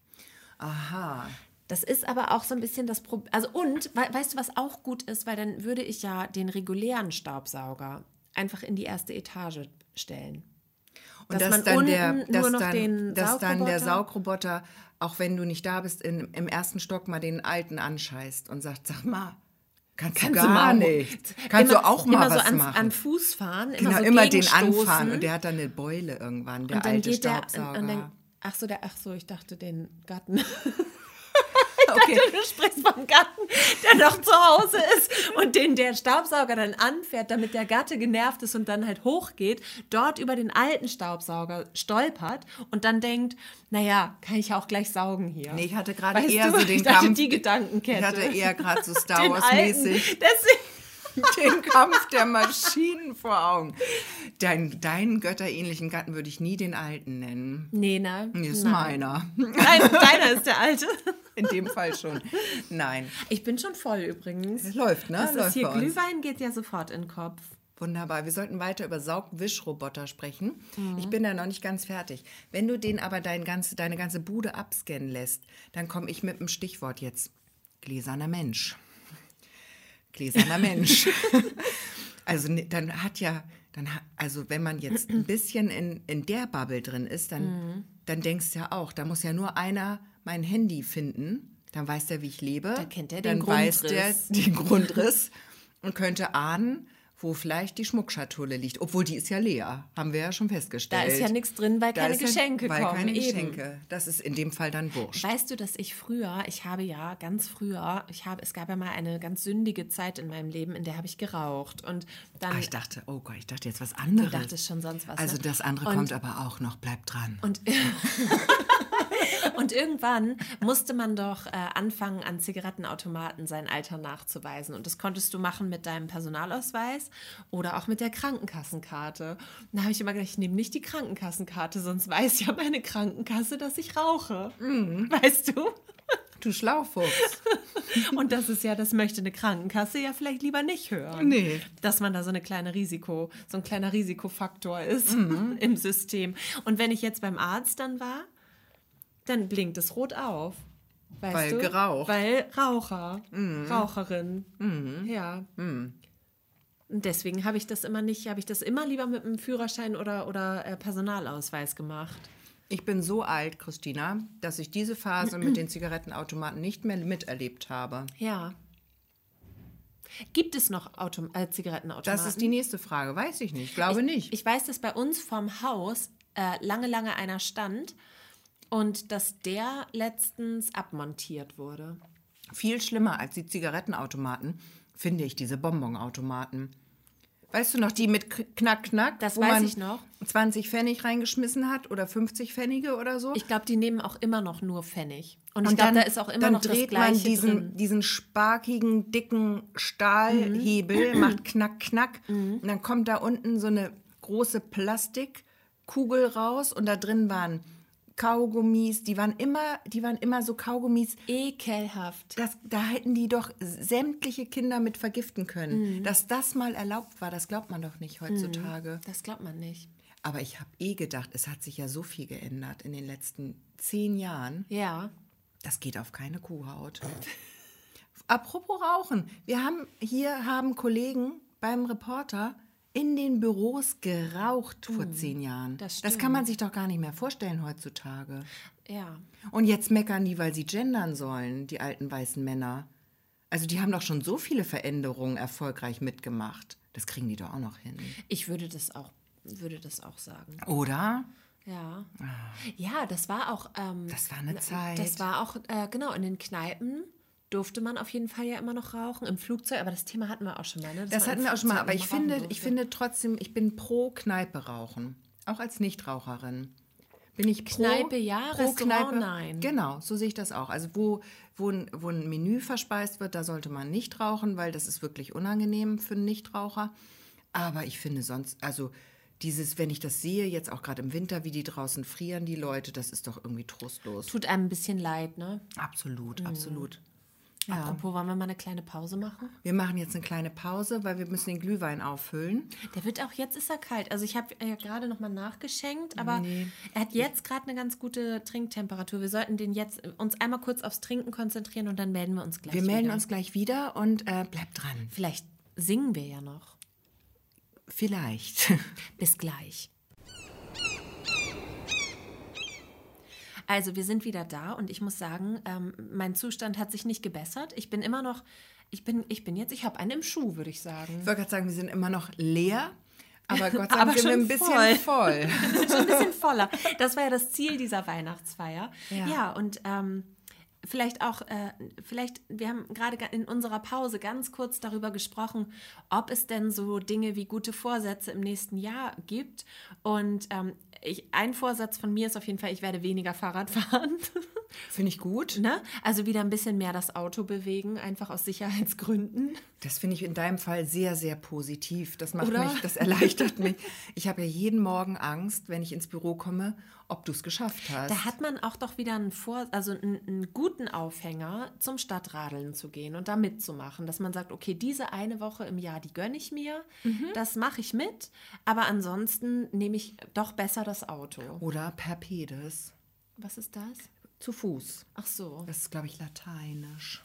Aha. Das ist aber auch so ein bisschen das Problem. Also und, we weißt du, was auch gut ist, weil dann würde ich ja den regulären Staubsauger einfach in die erste Etage stellen. Und Dass dass, man dann der, dass, dann, den dass dann der Saugroboter- auch wenn du nicht da bist, in, im ersten Stock mal den alten anscheißt und sagt, sag mal, kannst, Kannst du gar nicht. Kannst immer, du auch mal immer so was an, machen. an Fuß fahren, immer genau, so immer den anfahren und der hat dann eine Beule irgendwann, der und dann alte geht der Staubsauger. und dann, ach so, der, ach so, ich dachte den Gatten. okay. Du sprichst vom Gatten, der noch zu Hause ist und den der Staubsauger dann anfährt, damit der Gatte genervt ist und dann halt hochgeht, dort über den alten Staubsauger stolpert und dann denkt, naja, kann ich auch gleich saugen hier. Nee, ich hatte gerade eher du, so den ich dachte, Kampf. die Gedankenkette. Ich hatte eher gerade so Star den Wars alten. mäßig Deswegen, den Kampf der Maschinen vor Augen. Dein, deinen götterähnlichen Gatten würde ich nie den alten nennen. nee, ne? Nee, ist Nein. meiner. Nein, deiner ist der alte. In dem Fall schon. Nein. Ich bin schon voll übrigens. Es läuft, ne? Das läuft ist hier. Glühwein geht ja sofort in den Kopf. Wunderbar. Wir sollten weiter über Saugwischroboter sprechen. Mhm. Ich bin da noch nicht ganz fertig. Wenn du den aber dein ganze, deine ganze Bude abscannen lässt, dann komme ich mit dem Stichwort jetzt. Gläserner Mensch. Gläserner Mensch. also ne, dann hat ja, dann also wenn man jetzt ein bisschen in, in der Bubble drin ist, dann, Mhm. dann denkst du ja auch, da muss ja nur einer mein Handy finden, dann weiß der, wie ich lebe. Da kennt er den dann weiß der Grundriss. den Grundriss und könnte ahnen, wo vielleicht die Schmuckschatulle liegt. Obwohl die ist ja leer, haben wir ja schon Da festgestellt. ist ja nichts drin, weil Da keine ja- Geschenke weil kommen. keine Eben. Geschenke. Das ist in dem Fall dann wurscht. Weißt du, dass ich früher, ich habe ja ganz früher, ich habe, es gab ja mal eine ganz sündige Zeit in meinem Leben, in der habe ich geraucht und dann Ah, ich dachte, oh Gott, ich dachte jetzt was du anderes. dachtest schon sonst was. also ne? das andere Und- kommt aber auch noch, bleibt dran. Und, und irgendwann musste man doch äh, anfangen, an Zigarettenautomaten sein Alter nachzuweisen. Und das konntest du machen mit deinem Personalausweis oder auch mit der Krankenkassenkarte. Und da habe ich immer gedacht, ich nehme nicht die Krankenkassenkarte, sonst weiß ja meine Krankenkasse, dass ich rauche. Mhm. Weißt du? du Schlaufuchs. Und das ist ja, das möchte eine Krankenkasse ja vielleicht lieber nicht hören. Nee. Dass man da so eine kleine Risiko, so ein kleiner Risikofaktor ist Mhm. im System. Und wenn ich jetzt beim Arzt dann war, dann blinkt es rot auf. Weißt Weil du? geraucht. Mhm. Weil Raucher, Raucherin. Ja. Und deswegen habe ich das immer nicht, habe ich das immer lieber mit einem Führerschein oder, oder äh, Personalausweis gemacht. Ich bin so alt, Christina, dass ich diese Phase mit den Zigarettenautomaten nicht mehr miterlebt habe. Ja. Gibt es noch Autom äh, Zigarettenautomaten? Das ist die nächste Frage. Weiß ich nicht. Glaube ich, nicht. Ich weiß, dass bei uns vorm Haus äh, lange, lange einer stand und dass der letztens abmontiert wurde. Viel schlimmer als die Zigarettenautomaten finde ich diese Bonbonautomaten. Weißt du noch, die mit Knack, Knack? Das wo weiß man ich noch. 20 Pfennig reingeschmissen hat oder 50 Pfennige oder so. Ich glaube, die nehmen auch immer noch nur Pfennig. Und, ich Und glaube, da ist auch immer dann noch das dreht Gleiche man diesen, drin. diesen sparkigen, dicken Stahlhebel, macht knack, knack. Mhm. Und dann kommt da unten so eine große Plastikkugel raus und da drin waren Kaugummis, die waren immer, die waren immer so Kaugummis. Ekelhaft. Das, da hätten die doch sämtliche Kinder mit vergiften können. Mhm. Dass das mal erlaubt war, das glaubt man doch nicht heutzutage. Das glaubt man nicht. Aber ich habe eh gedacht, es hat sich ja so viel geändert in den letzten zehn Jahren. Ja. Das geht auf keine Kuhhaut. Apropos Rauchen. Wir haben hier haben Kollegen beim Reporter in den Büros geraucht vor zehn Jahren. Das das kann man sich doch gar nicht mehr vorstellen heutzutage. Ja. Und jetzt meckern die, weil sie gendern sollen, die alten weißen Männer. Also die haben doch schon so viele Veränderungen erfolgreich mitgemacht. Das kriegen die doch auch noch hin. Ich würde das auch, würde das auch sagen. Oder? Ja. Ja, das war auch. Ähm, Das war eine Zeit. Das war auch, äh, genau, in den Kneipen durfte man auf jeden Fall ja immer noch rauchen. Im Flugzeug, aber das Thema hatten wir auch schon mal. Ne? Das man hatten wir auch schon mal, aber ich finde, durfte. ich finde trotzdem, ich bin pro Kneipe rauchen. Auch als Nichtraucherin. Bin ich pro Kneipe ja, Restaurant nein. Genau, so sehe ich das auch. Also wo, wo, ein, wo ein Menü verspeist wird, da sollte man nicht rauchen, weil das ist wirklich unangenehm für einen Nichtraucher. Aber ich finde sonst, also dieses, wenn ich das sehe, jetzt auch gerade im Winter, wie die draußen frieren, die Leute, das ist doch irgendwie trostlos. Tut einem ein bisschen leid, ne? Absolut, Mhm. absolut. Apropos, wollen wir mal eine kleine Pause machen? Wir machen jetzt eine kleine Pause, weil wir müssen den Glühwein auffüllen. Der wird auch jetzt ist er kalt. Also ich habe ja gerade noch mal nachgeschenkt, aber er hat jetzt gerade eine ganz gute Trinktemperatur. Wir sollten den jetzt uns einmal kurz aufs Trinken konzentrieren und dann melden wir uns gleich Wir melden wieder. uns gleich wieder und äh, bleibt dran. Vielleicht singen wir ja noch. Vielleicht. Bis gleich. Also wir sind wieder da und ich muss sagen, ähm, mein Zustand hat sich nicht gebessert. Ich bin immer noch, ich bin, ich bin jetzt, ich habe einen im Schuh, würde ich sagen. Ich wollte gerade sagen, wir sind immer noch leer, aber Gott sei Dank sind wir schon ein bisschen voll. schon ein bisschen voller. Das war ja das Ziel dieser Weihnachtsfeier. Ja, Ja. und ähm, vielleicht auch, äh, vielleicht, wir haben gerade in unserer Pause ganz kurz darüber gesprochen, ob es denn so Dinge wie gute Vorsätze im nächsten Jahr gibt. Und ähm, ich, ein Vorsatz von mir ist auf jeden Fall, ich werde weniger Fahrrad fahren. Finde ich gut. ne? Also wieder ein bisschen mehr das Auto bewegen, einfach aus Sicherheitsgründen. Das finde ich in deinem Fall sehr, sehr positiv. Das macht Oder? mich, das erleichtert mich. Ich habe ja jeden Morgen Angst, wenn ich ins Büro komme, ob du es geschafft hast. Da hat man auch doch wieder einen, Vor also einen, einen guten Aufhänger, zum Stadtradeln zu gehen und da mitzumachen. Dass man sagt, okay, diese eine Woche im Jahr, die gönne ich mir, das mache ich mit, aber ansonsten nehme ich doch besser das Auto. Oder per Pedes. Was ist das? Zu Fuß. Ach so, Das ist, glaube ich, lateinisch.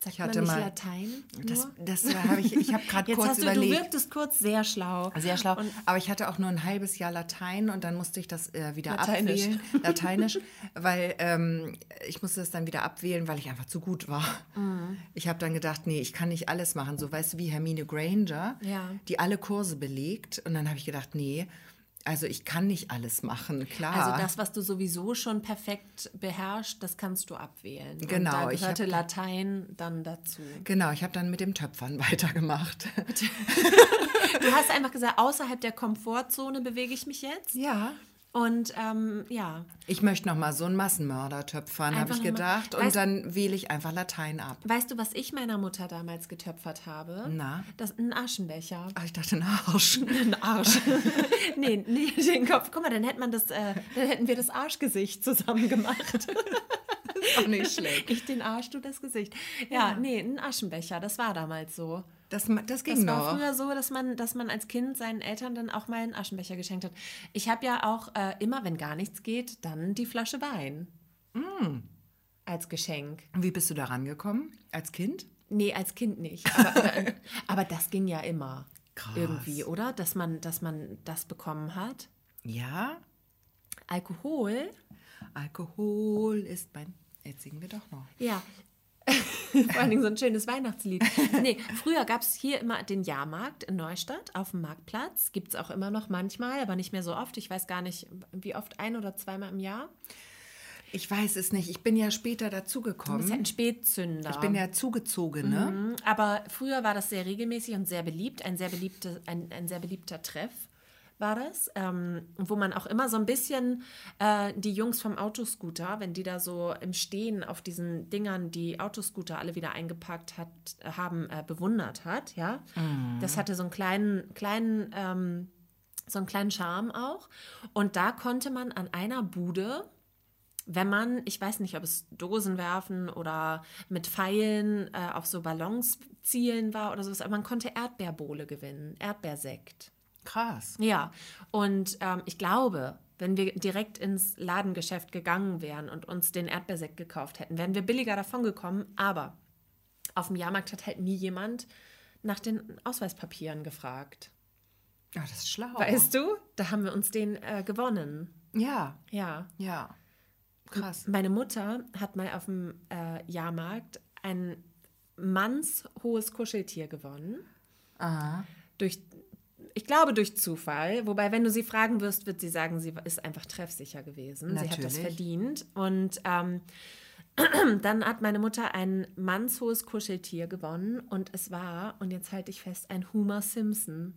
sagt ich hatte man nicht mal- Latein? Das, nur? das habe ich, ich habe gerade kurz hast du, du überlegt. wirktest kurz sehr schlau. Sehr schlau. Aber ich hatte auch nur ein halbes Jahr Latein und dann musste ich das äh, wieder Lateinisch. abwählen. Lateinisch, weil ähm, ich musste das dann wieder abwählen, weil ich einfach zu gut war. Mhm. Ich habe dann gedacht, nee, ich kann nicht alles machen. So weißt du, wie Hermine Granger, Ja. die alle Kurse belegt. Und dann habe ich gedacht, nee, also ich kann nicht alles machen, klar. Also das, was du sowieso schon perfekt beherrschst, das kannst du abwählen. Und Genau, da ich gehörte hab- Latein dann dazu. Genau, ich habe dann mit dem Töpfern weitergemacht. Du hast einfach gesagt, außerhalb der Komfortzone bewege ich mich jetzt. ja. Und ähm, ja, Ich möchte noch mal so einen Massenmörder töpfern, habe ich gedacht. Und Weißt- dann wähle ich einfach Latein ab. weißt du, was ich meiner Mutter damals getöpfert habe? Na? Das ein Aschenbecher. Ach, ich dachte, ein Arsch. Ein Arsch. nee, nee, den Kopf. Guck mal, dann hätte man das, äh, dann hätten wir das Arschgesicht zusammen gemacht. Auch nicht schlecht. ich den Arsch, du das Gesicht. Ja, nee, ein Aschenbecher. Das war damals so. Das, das ging Das war noch. früher so, dass man, dass man als Kind seinen Eltern dann auch mal einen Aschenbecher geschenkt hat. Ich habe ja auch äh, immer, wenn gar nichts geht, dann die Flasche Wein. Mm. Als Geschenk. Wie bist du da rangekommen? Als Kind? Nee, als Kind nicht. Aber, aber, aber das ging ja immer. Krass. Irgendwie, oder? Dass man, dass man das bekommen hat. Ja. Alkohol, Alkohol ist mein. Jetzt singen wir doch noch. ja. Vor allen Dingen so ein schönes Weihnachtslied. Nee, früher gab es hier immer den Jahrmarkt in Neustadt auf dem Marktplatz. Gibt es auch immer noch manchmal, aber nicht mehr so oft. Ich weiß gar nicht, wie oft, ein oder zweimal im Jahr. Ich weiß es nicht. Ich bin ja später Du bist ja dazugekommen. ein Spätzünder. Ich bin ja zugezogene. Mhm, Aber früher war das sehr regelmäßig und sehr beliebt. Ein sehr, beliebte, ein, ein sehr beliebter Treff war das, ähm, wo man auch immer so ein bisschen äh, die Jungs vom Autoscooter, wenn die da so im Stehen auf diesen Dingern die Autoscooter alle wieder eingepackt hat, haben, äh, bewundert hat, ja. Das hatte so einen kleinen, kleinen, ähm, so einen kleinen Charme auch. Und da konnte man an einer Bude wenn man, ich weiß nicht, ob es Dosen werfen oder mit Pfeilen äh, auf so Ballons zielen war oder sowas, aber man konnte Erdbeerbohle gewinnen, Erdbeersekt. Krass. Ja, und ähm, ich glaube, wenn wir direkt ins Ladengeschäft gegangen wären und uns den Erdbeersekt gekauft hätten, wären wir billiger davon gekommen, aber auf dem Jahrmarkt hat halt nie jemand nach den Ausweispapieren gefragt. Ja, das ist schlau. Weißt du? Da haben wir uns den äh, gewonnen. Ja, Ja. ja. Krass. Meine Mutter hat mal auf dem äh, Jahrmarkt ein mannshohes Kuscheltier gewonnen. Aha. Durch, ich glaube durch Zufall. Wobei, wenn du sie fragen wirst, wird sie sagen, sie ist einfach treffsicher gewesen. Sie hat das Natürlich. verdient. Und ähm, dann hat meine Mutter ein mannshohes Kuscheltier gewonnen. Und es war, und jetzt halte ich fest, ein Homer Simpson.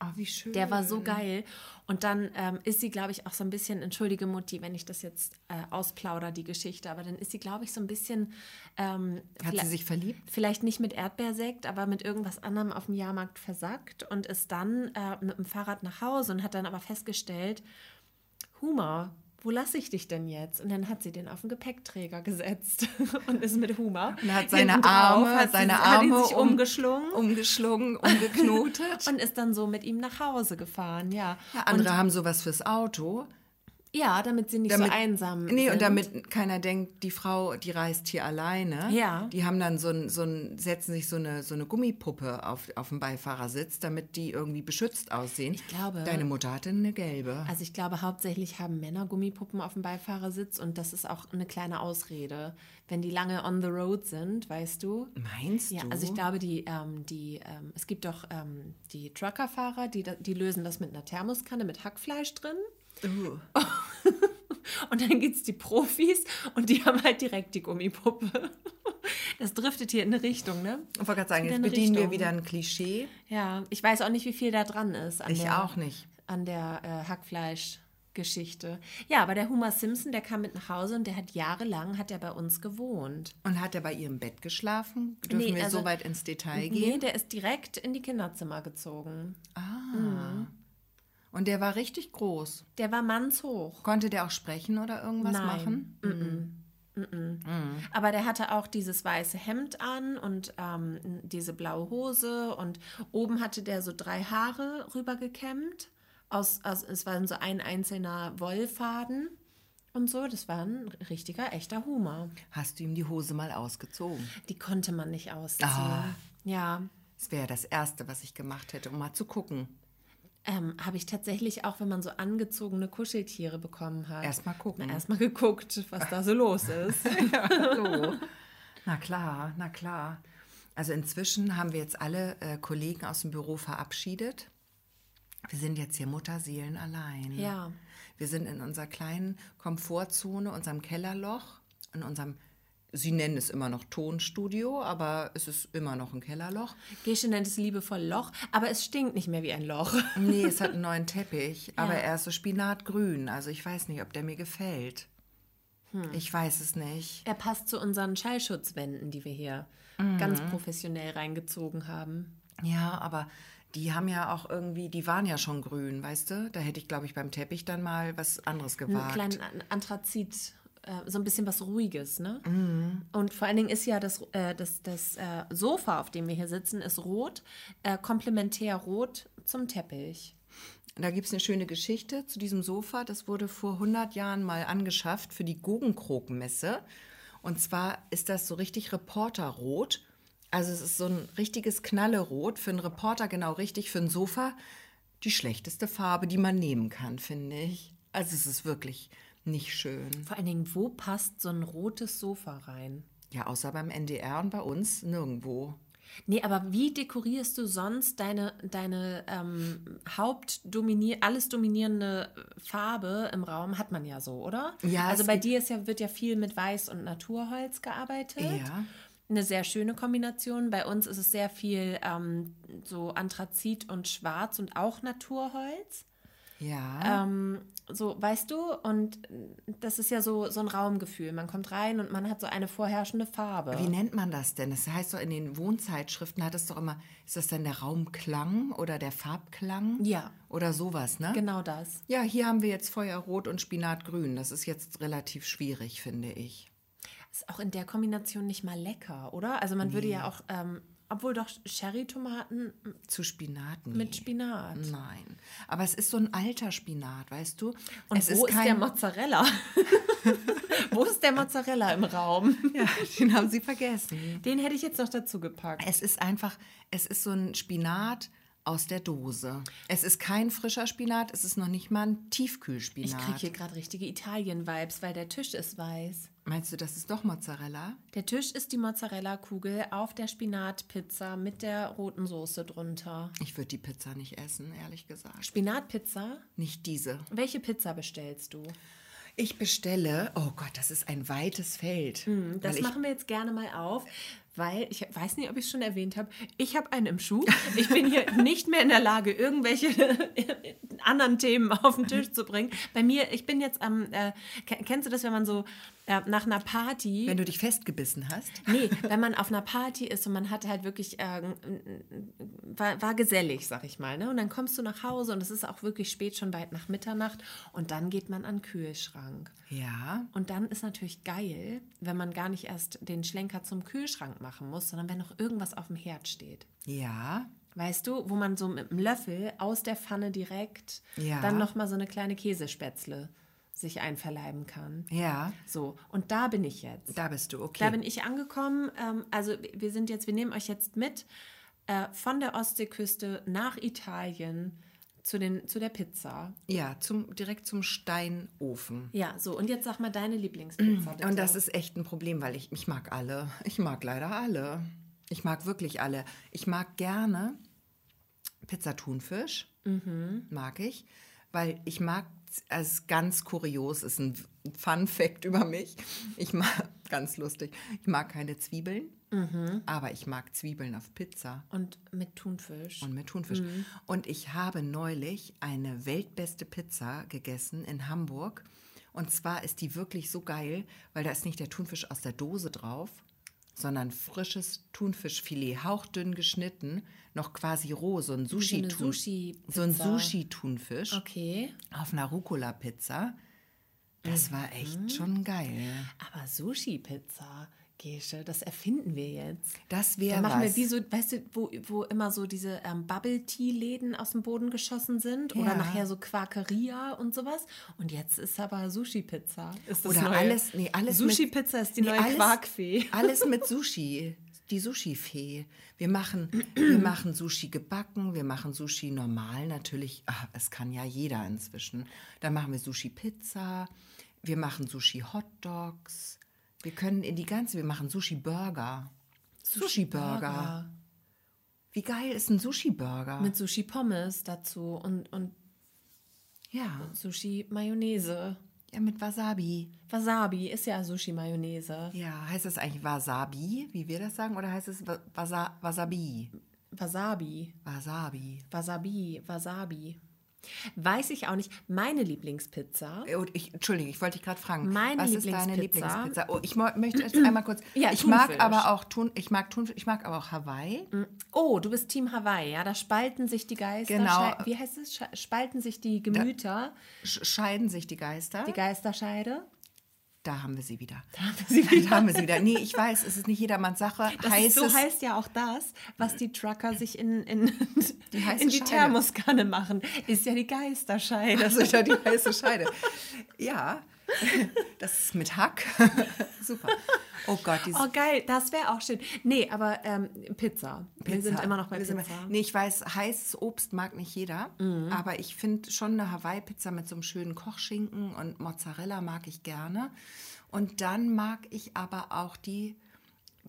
Oh, wie schön. Der war so geil. Und dann ähm, ist sie, glaube ich, auch so ein bisschen, entschuldige Mutti, wenn ich das jetzt äh, ausplauder, die Geschichte, aber dann ist sie, glaube ich, so ein bisschen. Ähm, Hat sie sich verliebt? Vielleicht nicht mit Erdbeersekt, aber mit irgendwas anderem auf dem Jahrmarkt versackt und ist dann äh, mit dem Fahrrad nach Hause und hat dann aber festgestellt, Humor, wo lasse ich dich denn jetzt? Und dann hat sie den auf den Gepäckträger gesetzt und ist mit Humor. Und hat seine Arme, hat sie- seine hat ihn Arme sich um- umgeschlungen Umgeschlungen, umgeknotet. und ist dann so mit ihm nach Hause gefahren, ja. Ja, andere haben sowas fürs Auto. Ja, damit sie nicht Damit, so einsam Nee, sind. und damit keiner denkt, die Frau, die reist hier alleine. Ja. Die haben dann so ein, so ein setzen sich so eine, so eine Gummipuppe auf, auf den Beifahrersitz, damit die irgendwie beschützt aussehen. Ich glaube- Deine Mutter hatte eine gelbe. Also ich glaube, hauptsächlich haben Männer Gummipuppen auf dem Beifahrersitz und das ist auch eine kleine Ausrede. Wenn die lange on the road sind, weißt du? Meinst Ja, du? also ich glaube, die, ähm, die, ähm, es gibt doch ähm, die Truckerfahrer, die, die lösen das mit einer Thermoskanne mit Hackfleisch drin. Uh. Und dann gibt es die Profis und die haben halt direkt die Gummipuppe. Das driftet hier in eine Richtung, ne? Ich wollte gerade sagen, jetzt bedienen wir Richtung. wieder ein Klischee. Ja, ich weiß auch nicht, wie viel da dran ist. An Ich der, auch nicht. An der äh, Hackfleischgeschichte. Ja, aber der Homer Simpson, der kam mit nach Hause und der hat jahrelang, hat er bei uns gewohnt. Und hat er bei ihrem Bett geschlafen? Dürfen Nee, wir also- so weit ins Detail Nee, gehen? der ist direkt in die Kinderzimmer gezogen. Und der war richtig groß. Der war mannshoch. Konnte der auch sprechen oder irgendwas Nein. machen? Aber der hatte auch dieses weiße Hemd an und ähm, diese blaue Hose und oben hatte der so drei Haare rübergekämmt. Aus, aus, es war so ein einzelner Wollfaden und so. Das war ein richtiger, echter Humor. Hast du ihm die Hose mal ausgezogen? Die konnte man nicht ausziehen. Ah. Ja, Das wäre das Erste, was ich gemacht hätte, um mal zu gucken. Ähm, habe ich tatsächlich auch, wenn man so angezogene Kuscheltiere bekommen hat. Erst mal gucken. Na, Erst mal geguckt, was da so los ist. So. Na klar, na klar. Also inzwischen haben wir jetzt alle äh, Kollegen aus dem Büro verabschiedet. Wir sind jetzt hier Mutterseelen allein. Ja. Wir sind in unserer kleinen Komfortzone, unserem Kellerloch, in unserem, Sie nennen es immer noch Tonstudio, aber es ist immer noch ein Kellerloch. Gesche nennt es liebevoll Loch, aber es stinkt nicht mehr wie ein Loch. Nee, es hat einen neuen Teppich, aber Ja. er ist so spinatgrün. Also ich weiß nicht, ob der mir gefällt. Hm. Ich weiß es nicht. Er passt zu unseren Schallschutzwänden, die wir hier Mhm. ganz professionell reingezogen haben. Ja, aber die haben ja auch irgendwie, die waren ja schon grün, weißt du? Da hätte ich, glaube ich, beim Teppich dann mal was anderes Einen gewagt. kleinen An- Anthrazit, äh, so ein bisschen was Ruhiges, ne? Mhm. Und vor allen Dingen ist ja das, äh, das, das äh, Sofa, auf dem wir hier sitzen, ist rot, äh, komplementär rot zum Teppich. Da gibt es eine schöne Geschichte zu diesem Sofa. Das wurde vor 100 Jahren mal angeschafft für die Guggenkrogmesse. Und zwar ist das so richtig Reporterrot. Also es ist so ein richtiges Knallerot. Für einen Reporter genau richtig, für ein Sofa die schlechteste Farbe, die man nehmen kann, finde ich. Also es ist wirklich nicht schön. Vor allen Dingen, wo passt so ein rotes Sofa rein? Ja, außer beim NDR und bei uns nirgendwo. Nee, aber wie dekorierst du sonst deine, deine ähm, Hauptdominier alles dominierende Farbe im Raum? Hat man ja so, oder? Ja, Also bei dir ist ja, wird ja viel mit Weiß und Naturholz gearbeitet. Ja. Eine sehr schöne Kombination. Bei uns ist es sehr viel ähm, so Anthrazit und Schwarz und auch Naturholz. Ja. Ähm, so, weißt du, und das ist ja so, so ein Raumgefühl. Man kommt rein und man hat so eine vorherrschende Farbe. Wie nennt man das denn? Das heißt doch in den Wohnzeitschriften hat es doch immer, ist das denn der Raumklang oder der Farbklang? Ja. Oder sowas, ne? Genau das. Ja, hier haben wir jetzt Feuerrot und Spinatgrün. Das ist jetzt relativ schwierig, finde ich. Ist auch in der Kombination nicht mal lecker, oder? Also man würde ja auch, ähm, obwohl doch Sherry-Tomaten Zu Spinaten. mit Spinat. Nein. Aber es ist so ein alter Spinat, weißt du? Und es wo ist, der kein- Mozzarella? wo ist der Mozzarella im Raum? Ja, den haben sie vergessen. Den hätte ich jetzt noch dazu gepackt. Es ist einfach, es ist so ein Spinat aus der Dose. Es ist kein frischer Spinat, es ist noch nicht mal ein Ich Tiefkühlspinat. kriege hier gerade richtige Italien-Vibes, weil der Tisch ist weiß. Meinst du, das ist doch Mozzarella? Der Tisch ist die Mozzarella-Kugel auf der Spinatpizza mit der roten Soße drunter. Ich würde die Pizza nicht essen, ehrlich gesagt. Spinatpizza? Nicht diese. Welche Pizza bestellst du? Ich bestelle, oh Gott, das ist ein weites Feld. Hm, Das machen wir jetzt gerne mal auf, weil ich weiß nicht, ob ich es schon erwähnt habe. Ich habe einen im Schuh. Ich bin hier nicht mehr in der Lage, irgendwelche anderen Themen auf den Tisch zu bringen. Bei mir, ich bin jetzt am, äh, ke- kennst du das, wenn man so äh, nach einer Party wenn du dich festgebissen hast. Nee, wenn man auf einer Party ist und man hat halt wirklich, äh, war, war gesellig, sag ich mal. Ne? Und dann kommst du nach Hause und es ist auch wirklich spät, schon weit nach Mitternacht. Und dann geht man an den Kühlschrank. Ja. Und dann ist natürlich geil, wenn man gar nicht erst den Schlenker zum Kühlschrank machen muss, sondern wenn noch irgendwas auf dem Herd steht. Ja. Weißt du, wo man so mit einem Löffel aus der Pfanne direkt Ja. dann noch mal so eine kleine Käsespätzle sich einverleiben kann. Ja. So, und da bin ich jetzt. Da bist du, okay. Da bin ich angekommen. Ähm, also wir sind jetzt, wir nehmen euch jetzt mit äh, von der Ostseeküste nach Italien zu, den, zu der Pizza. ja, zum, direkt zum Steinofen. Ja, so und jetzt sag mal deine Lieblingspizza. Bitte. Und das ist echt ein Problem, weil ich, ich mag alle. Ich mag leider alle. Ich mag wirklich alle. Ich mag gerne Pizza Thunfisch. Mag ich. Weil ich mag, es ist ganz kurios, ist ein Fun Fact über mich. Ich mag, ganz lustig, ich mag keine Zwiebeln, aber ich mag Zwiebeln auf Pizza. und mit Thunfisch. Und mit Thunfisch. Und ich habe neulich eine weltbeste Pizza gegessen in Hamburg. Und zwar ist die wirklich so geil, weil da ist nicht der Thunfisch aus der Dose drauf, sondern frisches Thunfischfilet, hauchdünn geschnitten, noch quasi roh, so ein so eine Sushi-Thun- Sushi-Pizza. so ein Sushi-Thunfisch Okay, auf einer Rucola-Pizza. Das war Mhm. echt schon geil. aber Sushi-Pizza, Gesche, das erfinden wir jetzt. Das Da wäre machen was. wir wie so, weißt du, wo, wo immer so diese ähm, Bubble-Tea-Läden aus dem Boden geschossen sind oder Ja. nachher so Quakeria und sowas. Und jetzt ist aber Sushi-Pizza. Ist das Oder neue. alles, nee, alles mit- Sushi-Pizza ist die Nee, neue alles- Quarkfee. Alles mit Sushi. Die Sushi-Fee. Wir machen, wir machen Sushi gebacken, wir machen Sushi normal natürlich. Ach, es kann ja jeder inzwischen. Dann machen wir Sushi-Pizza, wir machen Sushi-Hotdogs. Wir können in die ganze, wir machen Sushi-Burger. Sushi-Burger. Wie geil ist ein Sushi-Burger? Mit Sushi-Pommes dazu und, und Ja, Sushi-Mayonnaise. ja, mit Wasabi. Wasabi ist ja Sushi-Mayonnaise. Ja, heißt das eigentlich Wasabi, wie wir das sagen, oder heißt es Wa- Wasa Wasabi? Wasabi. Wasabi. Wasabi. Wasabi. Weiß ich auch nicht. Meine Lieblingspizza. Oh, ich, Entschuldigung, ich wollte dich gerade fragen. Meine was ist deine Lieblingspizza? Lieblingspizza? Oh, ich möchte jetzt einmal kurz. Ja, ich mag Thunfisch. aber auch Thun, ich mag Thunfisch, ich mag aber auch Hawaii. Oh, du bist Team Hawaii, ja? Da spalten sich die Geister. Genau. Wie heißt es? Spalten sich die Gemüter. Sch- Scheiden sich die Geister. Die Geisterscheide. Da haben wir sie wieder. Da haben wir sie wieder. da haben wir sie wieder. Nee, ich weiß, es ist nicht jedermanns Sache. Das heißt so heißt ja auch das, was die Trucker sich in, in, Die in die. Thermoskanne machen. Ist ja die Geisterscheide. Das ist ja die heiße Scheide. Ja, das ist mit Hack. Super. Oh Gott, dieses Oh, geil, das wäre auch schön. Nee, aber ähm, Pizza. Wir sind Pizza. immer noch bei Pizza. Nee, ich weiß, heißes Obst mag nicht jeder, Mhm. aber ich finde schon eine Hawaii-Pizza mit so einem schönen Kochschinken und Mozzarella mag ich gerne. Und dann mag ich aber auch die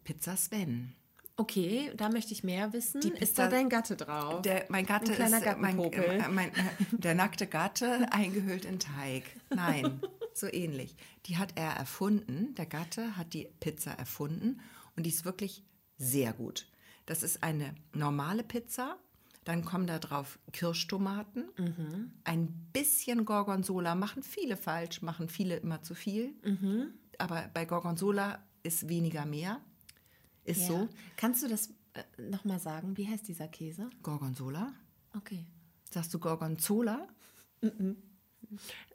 Pizza Sven. Okay, da möchte ich mehr wissen. Die ist da Pizza- dein Gatte drauf? Der, mein Gatte ist äh, mein, äh, mein, äh, der nackte Gatte eingehüllt in Teig. Nein, so ähnlich. Die hat er erfunden. Der Gatte hat die Pizza erfunden und die ist wirklich sehr gut. Das ist eine normale Pizza. Dann kommen da drauf Kirschtomaten, Mhm. ein bisschen Gorgonzola. Machen viele falsch, machen viele immer zu viel. Mhm. Aber bei Gorgonzola ist weniger mehr. Ist Ja. so. Kannst du das äh, nochmal sagen? Wie heißt dieser Käse? Gorgonzola? Okay. Sagst du Gorgonzola?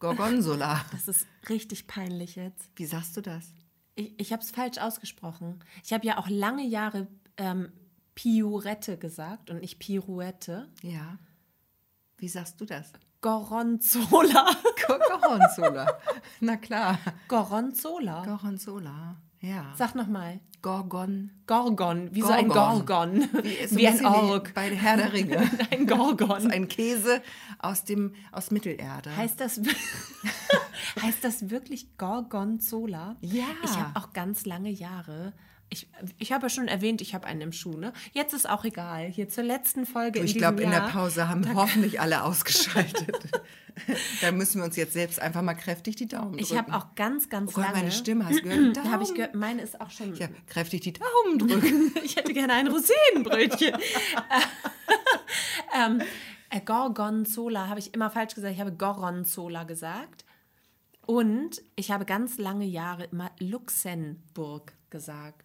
Gorgonzola. Das ist richtig peinlich jetzt. Wie sagst du das? Ich, ich habe es falsch ausgesprochen. Ich habe ja auch lange Jahre ähm, Pirouette gesagt und nicht Pirouette. Ja. Wie sagst du das? Goronzola. Go- Gorgonzola. Na klar. Goronzola. Gorgonzola. Ja. Sag nochmal. Gorgon. Gorgon, wie so ein Gorgon. Wie, ist so Wie ein bisschen Ork. Bei Herr der Ringe. Ein Gorgon. ein Käse aus, dem, aus Mittelerde. Heißt das, heißt das wirklich Gorgonzola? Ja. Ich habe auch ganz lange Jahre. Ich, ich habe ja schon erwähnt, ich habe einen im Schuh. Ne? Jetzt ist auch egal. Hier zur letzten Folge ich glaube, in der. Pause haben hoffentlich alle ausgeschaltet. da müssen wir uns jetzt selbst einfach mal kräftig die Daumen drücken. Ich habe auch ganz, ganz Oh Gott, lange. meine Stimme, hast du gehört? Da habe ich gehört, meine ist auch schon. Ja, kräftig die Daumen drücken. Ich hätte gerne ein Rosinenbrötchen. ähm, äh, Gorgonzola habe ich immer falsch gesagt. Ich habe Goronzola gesagt. Und ich habe ganz lange Jahre immer Luxemburg gesagt.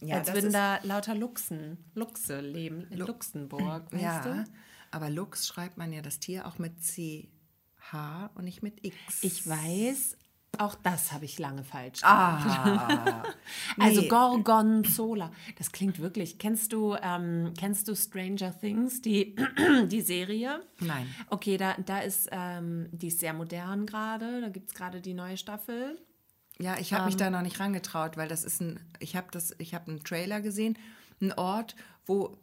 Ja, Als würden da lauter Luchsen, Luchse leben. in Luxemburg, weißt ja, du? aber Lux schreibt man ja das Tier auch mit CH und nicht mit X. Ich weiß, auch das habe ich lange falsch Ah, Also nee. Gorgonzola, das klingt wirklich. Kennst du, ähm, kennst du Stranger Things, die, die Serie? Nein. Okay, da, da ist, ähm, die ist sehr modern gerade. Da gibt es gerade die neue Staffel. Ja, ich habe mich da noch nicht rangetraut, weil das ist ein, ich habe das, ich habe einen Trailer gesehen, ein Ort, wo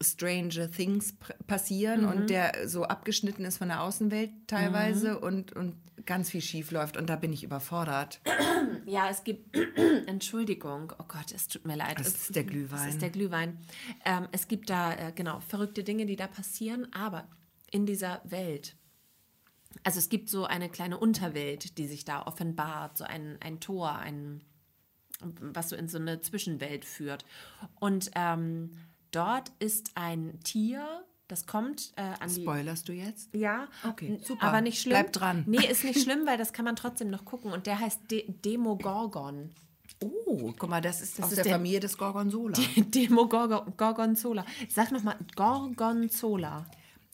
Stranger Things passieren und der so abgeschnitten ist von der Außenwelt teilweise und, und ganz viel schief läuft und da bin ich überfordert. Ja, es gibt, Entschuldigung, oh Gott, es tut mir leid. Das Es- ist der Glühwein. Das ist der Glühwein. Ähm, es gibt da, äh, genau, verrückte Dinge, die da passieren, aber in dieser Welt, also es gibt so eine kleine Unterwelt, die sich da offenbart, so ein, ein Tor, ein, was so in so eine Zwischenwelt führt. Und ähm, dort ist ein Tier, das kommt äh, an die... Spoilerst du jetzt? Ja, Okay, super. Aber nicht schlimm. Bleib dran. Nee, ist nicht schlimm, weil das kann man trotzdem noch gucken. Und der heißt De Demogorgon. Oh, guck mal, das ist aus ist der, der- Familie des Gorgonzola. Demogorgonzola. Sag nochmal, Gorgonzola.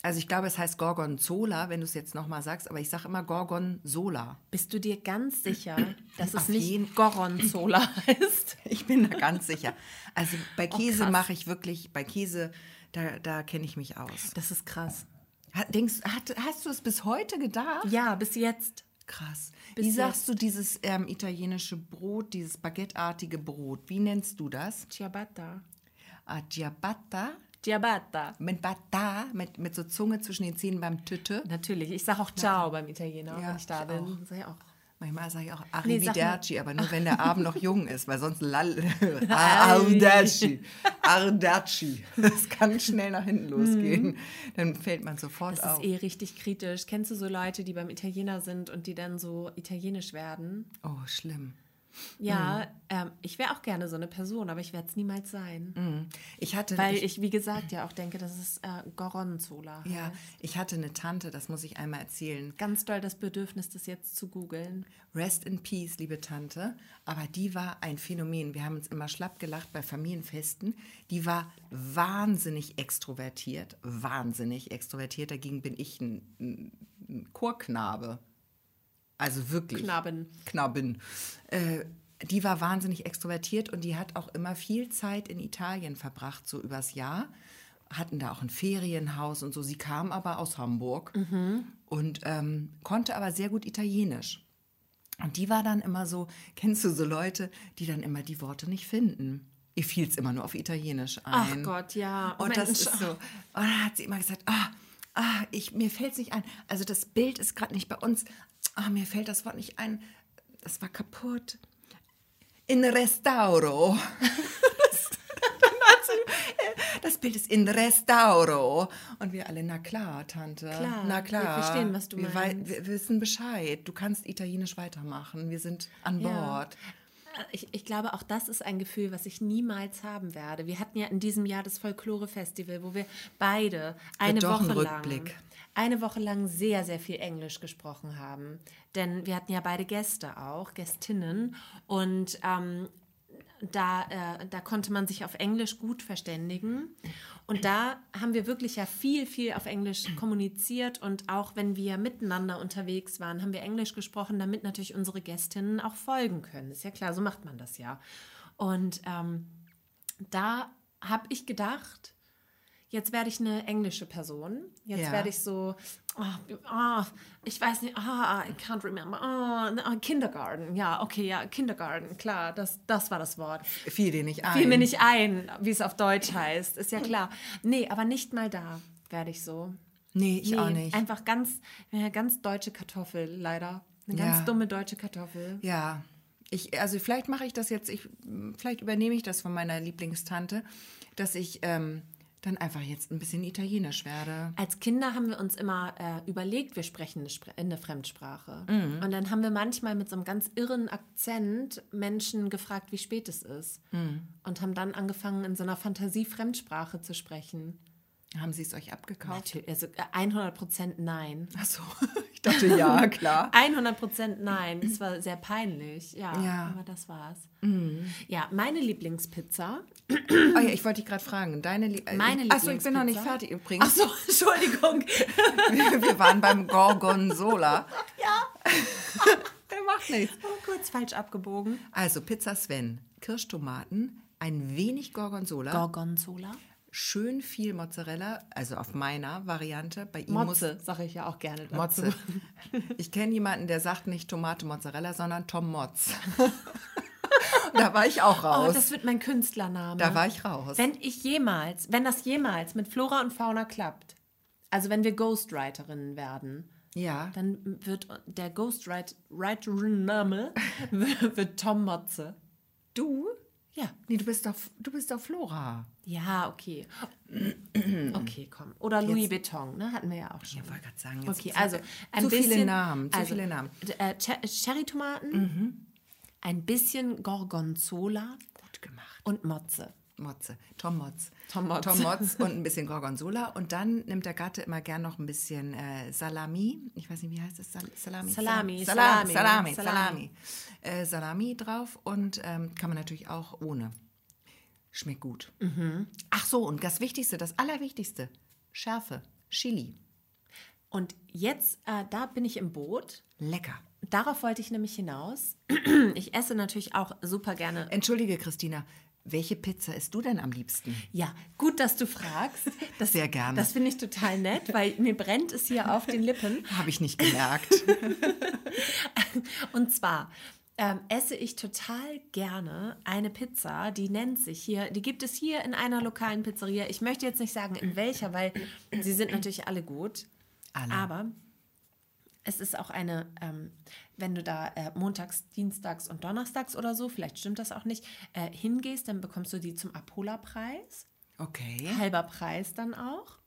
Also ich glaube, es heißt Gorgonzola, wenn du es jetzt nochmal sagst, aber ich sage immer Gorgonzola. Bist du dir ganz sicher, dass es nicht jeden- Goronzola heißt? Ich bin da ganz sicher. Also bei Käse Oh, mache ich wirklich, bei Käse, da, da kenne ich mich aus. Das ist krass. Hat, denkst, hat, hast du es bis heute gedacht? Ja, bis jetzt. Krass. Bis Wie sagst du dieses ähm, italienische Brot, dieses baguetteartige Brot? Wie nennst du das? Ciabatta. Ah, Ciabatta? Ciabatta. Mit Bata, mit, mit so Zunge zwischen den Zähnen beim Tütte. Natürlich. Ich sage auch Ciao beim Italiener, Ja, wenn ich da ich bin. Sag ich auch. Manchmal sage ich auch Nee. Arrivederci, aber nur wenn der Abend noch jung ist, weil sonst lall. Arrivederci. Arrivederci. Das kann schnell nach hinten losgehen. Dann fällt man sofort Mhm. Das auf. ist eh richtig kritisch. Kennst du so Leute, die beim Italiener sind und die dann so italienisch werden? oh, schlimm. Ja, ähm, ich wäre auch gerne so eine Person, aber ich werde es niemals sein. Ich hatte, Weil ich, ich, wie gesagt, ja auch denke, dass es äh, Goronzola ja, heißt. ich hatte eine Tante, das muss ich einmal erzählen. Ganz doll das Bedürfnis, das jetzt zu googeln. Rest in Peace, liebe Tante. Aber die war ein Phänomen. Wir haben uns immer schlapp gelacht bei Familienfesten. Die war wahnsinnig extrovertiert. Wahnsinnig extrovertiert. Dagegen bin ich ein ein Chorknabe. Also wirklich. Knaben. Knabben. Äh, die war wahnsinnig extrovertiert und die hat auch immer viel Zeit in Italien verbracht, so übers Jahr. Hatten da auch ein Ferienhaus und so. Sie kam aber aus Hamburg und ähm, konnte aber sehr gut Italienisch. Und die war dann immer so, kennst du so Leute, die dann immer die Worte nicht finden? Ihr fiel es immer nur auf Italienisch Ach ein. Gott, ja. Oh Und das Mensch. ist so. Und dann hat sie immer gesagt, ah, ah ich, mir fällt es nicht ein. Also das Bild ist gerade nicht bei uns. Ah, mir fällt das Wort nicht ein. Das war kaputt. In restauro. das, sie Das Bild ist in Restauro. Und wir alle, na klar, Tante. Klar, na klar. wir verstehen, was du wir, meinst. Wir wissen Bescheid. Du kannst italienisch weitermachen. Wir sind an Ja. Bord. Ich, ich glaube, auch das ist ein Gefühl, was ich niemals haben werde. Wir hatten ja in diesem Jahr das Folklore-Festival, wo wir beide eine Woche lang. Eine Woche lang sehr, sehr viel Englisch gesprochen haben. Denn wir hatten ja beide Gäste auch, Gästinnen. Und ähm, da, äh, da konnte man sich auf Englisch gut verständigen. Und da haben wir wirklich ja viel, viel auf Englisch kommuniziert. Und auch wenn wir miteinander unterwegs waren, haben wir Englisch gesprochen, damit natürlich unsere Gästinnen auch folgen können. Ist ja klar, so macht man das ja. Und ähm, da habe ich gedacht, jetzt werde ich eine englische Person. Jetzt Ja. werde ich so, oh, oh, ich weiß nicht, ah, I can't remember. Oh, Kindergarten, ja, okay, ja, Kindergarten, klar, das, das war das Wort. Fiel dir nicht ein. Fiel mir nicht ein, wie es auf Deutsch heißt, ist ja klar. Nee, aber nicht mal da werde ich so. Nee, ich nee, auch nicht. Einfach ganz, eine ganz deutsche Kartoffel, leider. Eine ganz Ja. dumme deutsche Kartoffel. Ja, ich, also vielleicht mache ich das jetzt, ich, vielleicht übernehme ich das von meiner Lieblingstante, dass ich ähm, dann einfach jetzt ein bisschen italienisch werde. Als Kinder haben wir uns immer äh, überlegt, wir sprechen eine, Spre eine Fremdsprache. Mhm. Und dann haben wir manchmal mit so einem ganz irren Akzent Menschen gefragt, wie spät es ist. Mhm. Und haben dann angefangen, in so einer Fantasie-Fremdsprache zu sprechen. Haben Sie es euch abgekauft? Natürlich, also äh, 100 Prozent nein. Ach so, ich dachte ja, klar. 100 Prozent nein. Das war sehr peinlich. Ja, Ja. aber das war's. Ja, meine Lieblingspizza. Oh ja, ich wollte dich gerade fragen, deine Lie Meine Achso, ich bin noch nicht Lieblingspizza? fertig übrigens. Ach so, Entschuldigung. Wir waren beim Gorgonzola. Ja. Der macht nichts. Oh, kurz falsch abgebogen. Also Pizza Sven, Kirschtomaten, ein wenig Gorgonzola, Gorgonzola. Schön viel Mozzarella, also auf meiner Variante. Bei ihm Motze, sage ich ja auch gerne dazu. Motze. Ich kenne jemanden, der sagt nicht Tomate Mozzarella, sondern Tom Motz. da war ich auch Oh, raus. das wird mein Künstlername. da war ich raus. Wenn ich jemals, wenn das jemals mit Flora und Fauna klappt, also wenn wir Ghostwriterinnen werden, ja. dann wird der Ghostwriterin-Name wird Tom Motze. Du? Ja. Nee, du bist doch, du bist doch Flora. Ja, okay. Okay, komm. Oder Louis Vuitton, ne? Hatten wir ja auch schon. Ich wollte gerade sagen, jetzt Okay, also ein zu bisschen, viele Namen, zu also, viele Namen. Äh, Cher- Cherrytomaten, Mhm. ein bisschen Gorgonzola Gut gemacht. und Motze. Motze. Tom Motz. Tom Motz. Tom Motz und ein bisschen Gorgonzola. Und dann nimmt der Gatte immer gern noch ein bisschen äh, Salami. Ich weiß nicht, wie heißt es? Sal Salami? Salami, Salami. Salami, Salami. Salami. Salami. Äh, Salami drauf und ähm, kann man natürlich auch ohne. Schmeckt gut. Mhm. Ach so, und das Wichtigste, das Allerwichtigste. Schärfe. Chili. Und jetzt, äh, da bin ich im Boot. Lecker. Darauf wollte ich nämlich hinaus. Ich esse natürlich auch super gerne. Entschuldige, Christina. Welche Pizza isst du denn am liebsten? Ja, gut, dass du fragst. Das, Sehr gerne. Das finde ich total nett, weil mir brennt es hier auf den Lippen. Habe ich nicht gemerkt. Und zwar ähm, esse ich total gerne eine Pizza, die nennt sich hier, die gibt es hier in einer lokalen Pizzeria. Ich möchte jetzt nicht sagen, in welcher, weil sie sind natürlich alle gut. Alle. Aber es ist auch eine, ähm, wenn du da äh, montags, dienstags und donnerstags oder so, vielleicht stimmt das auch nicht, äh, hingehst, dann bekommst du die zum Abholerpreis. Okay. Halber Preis dann auch.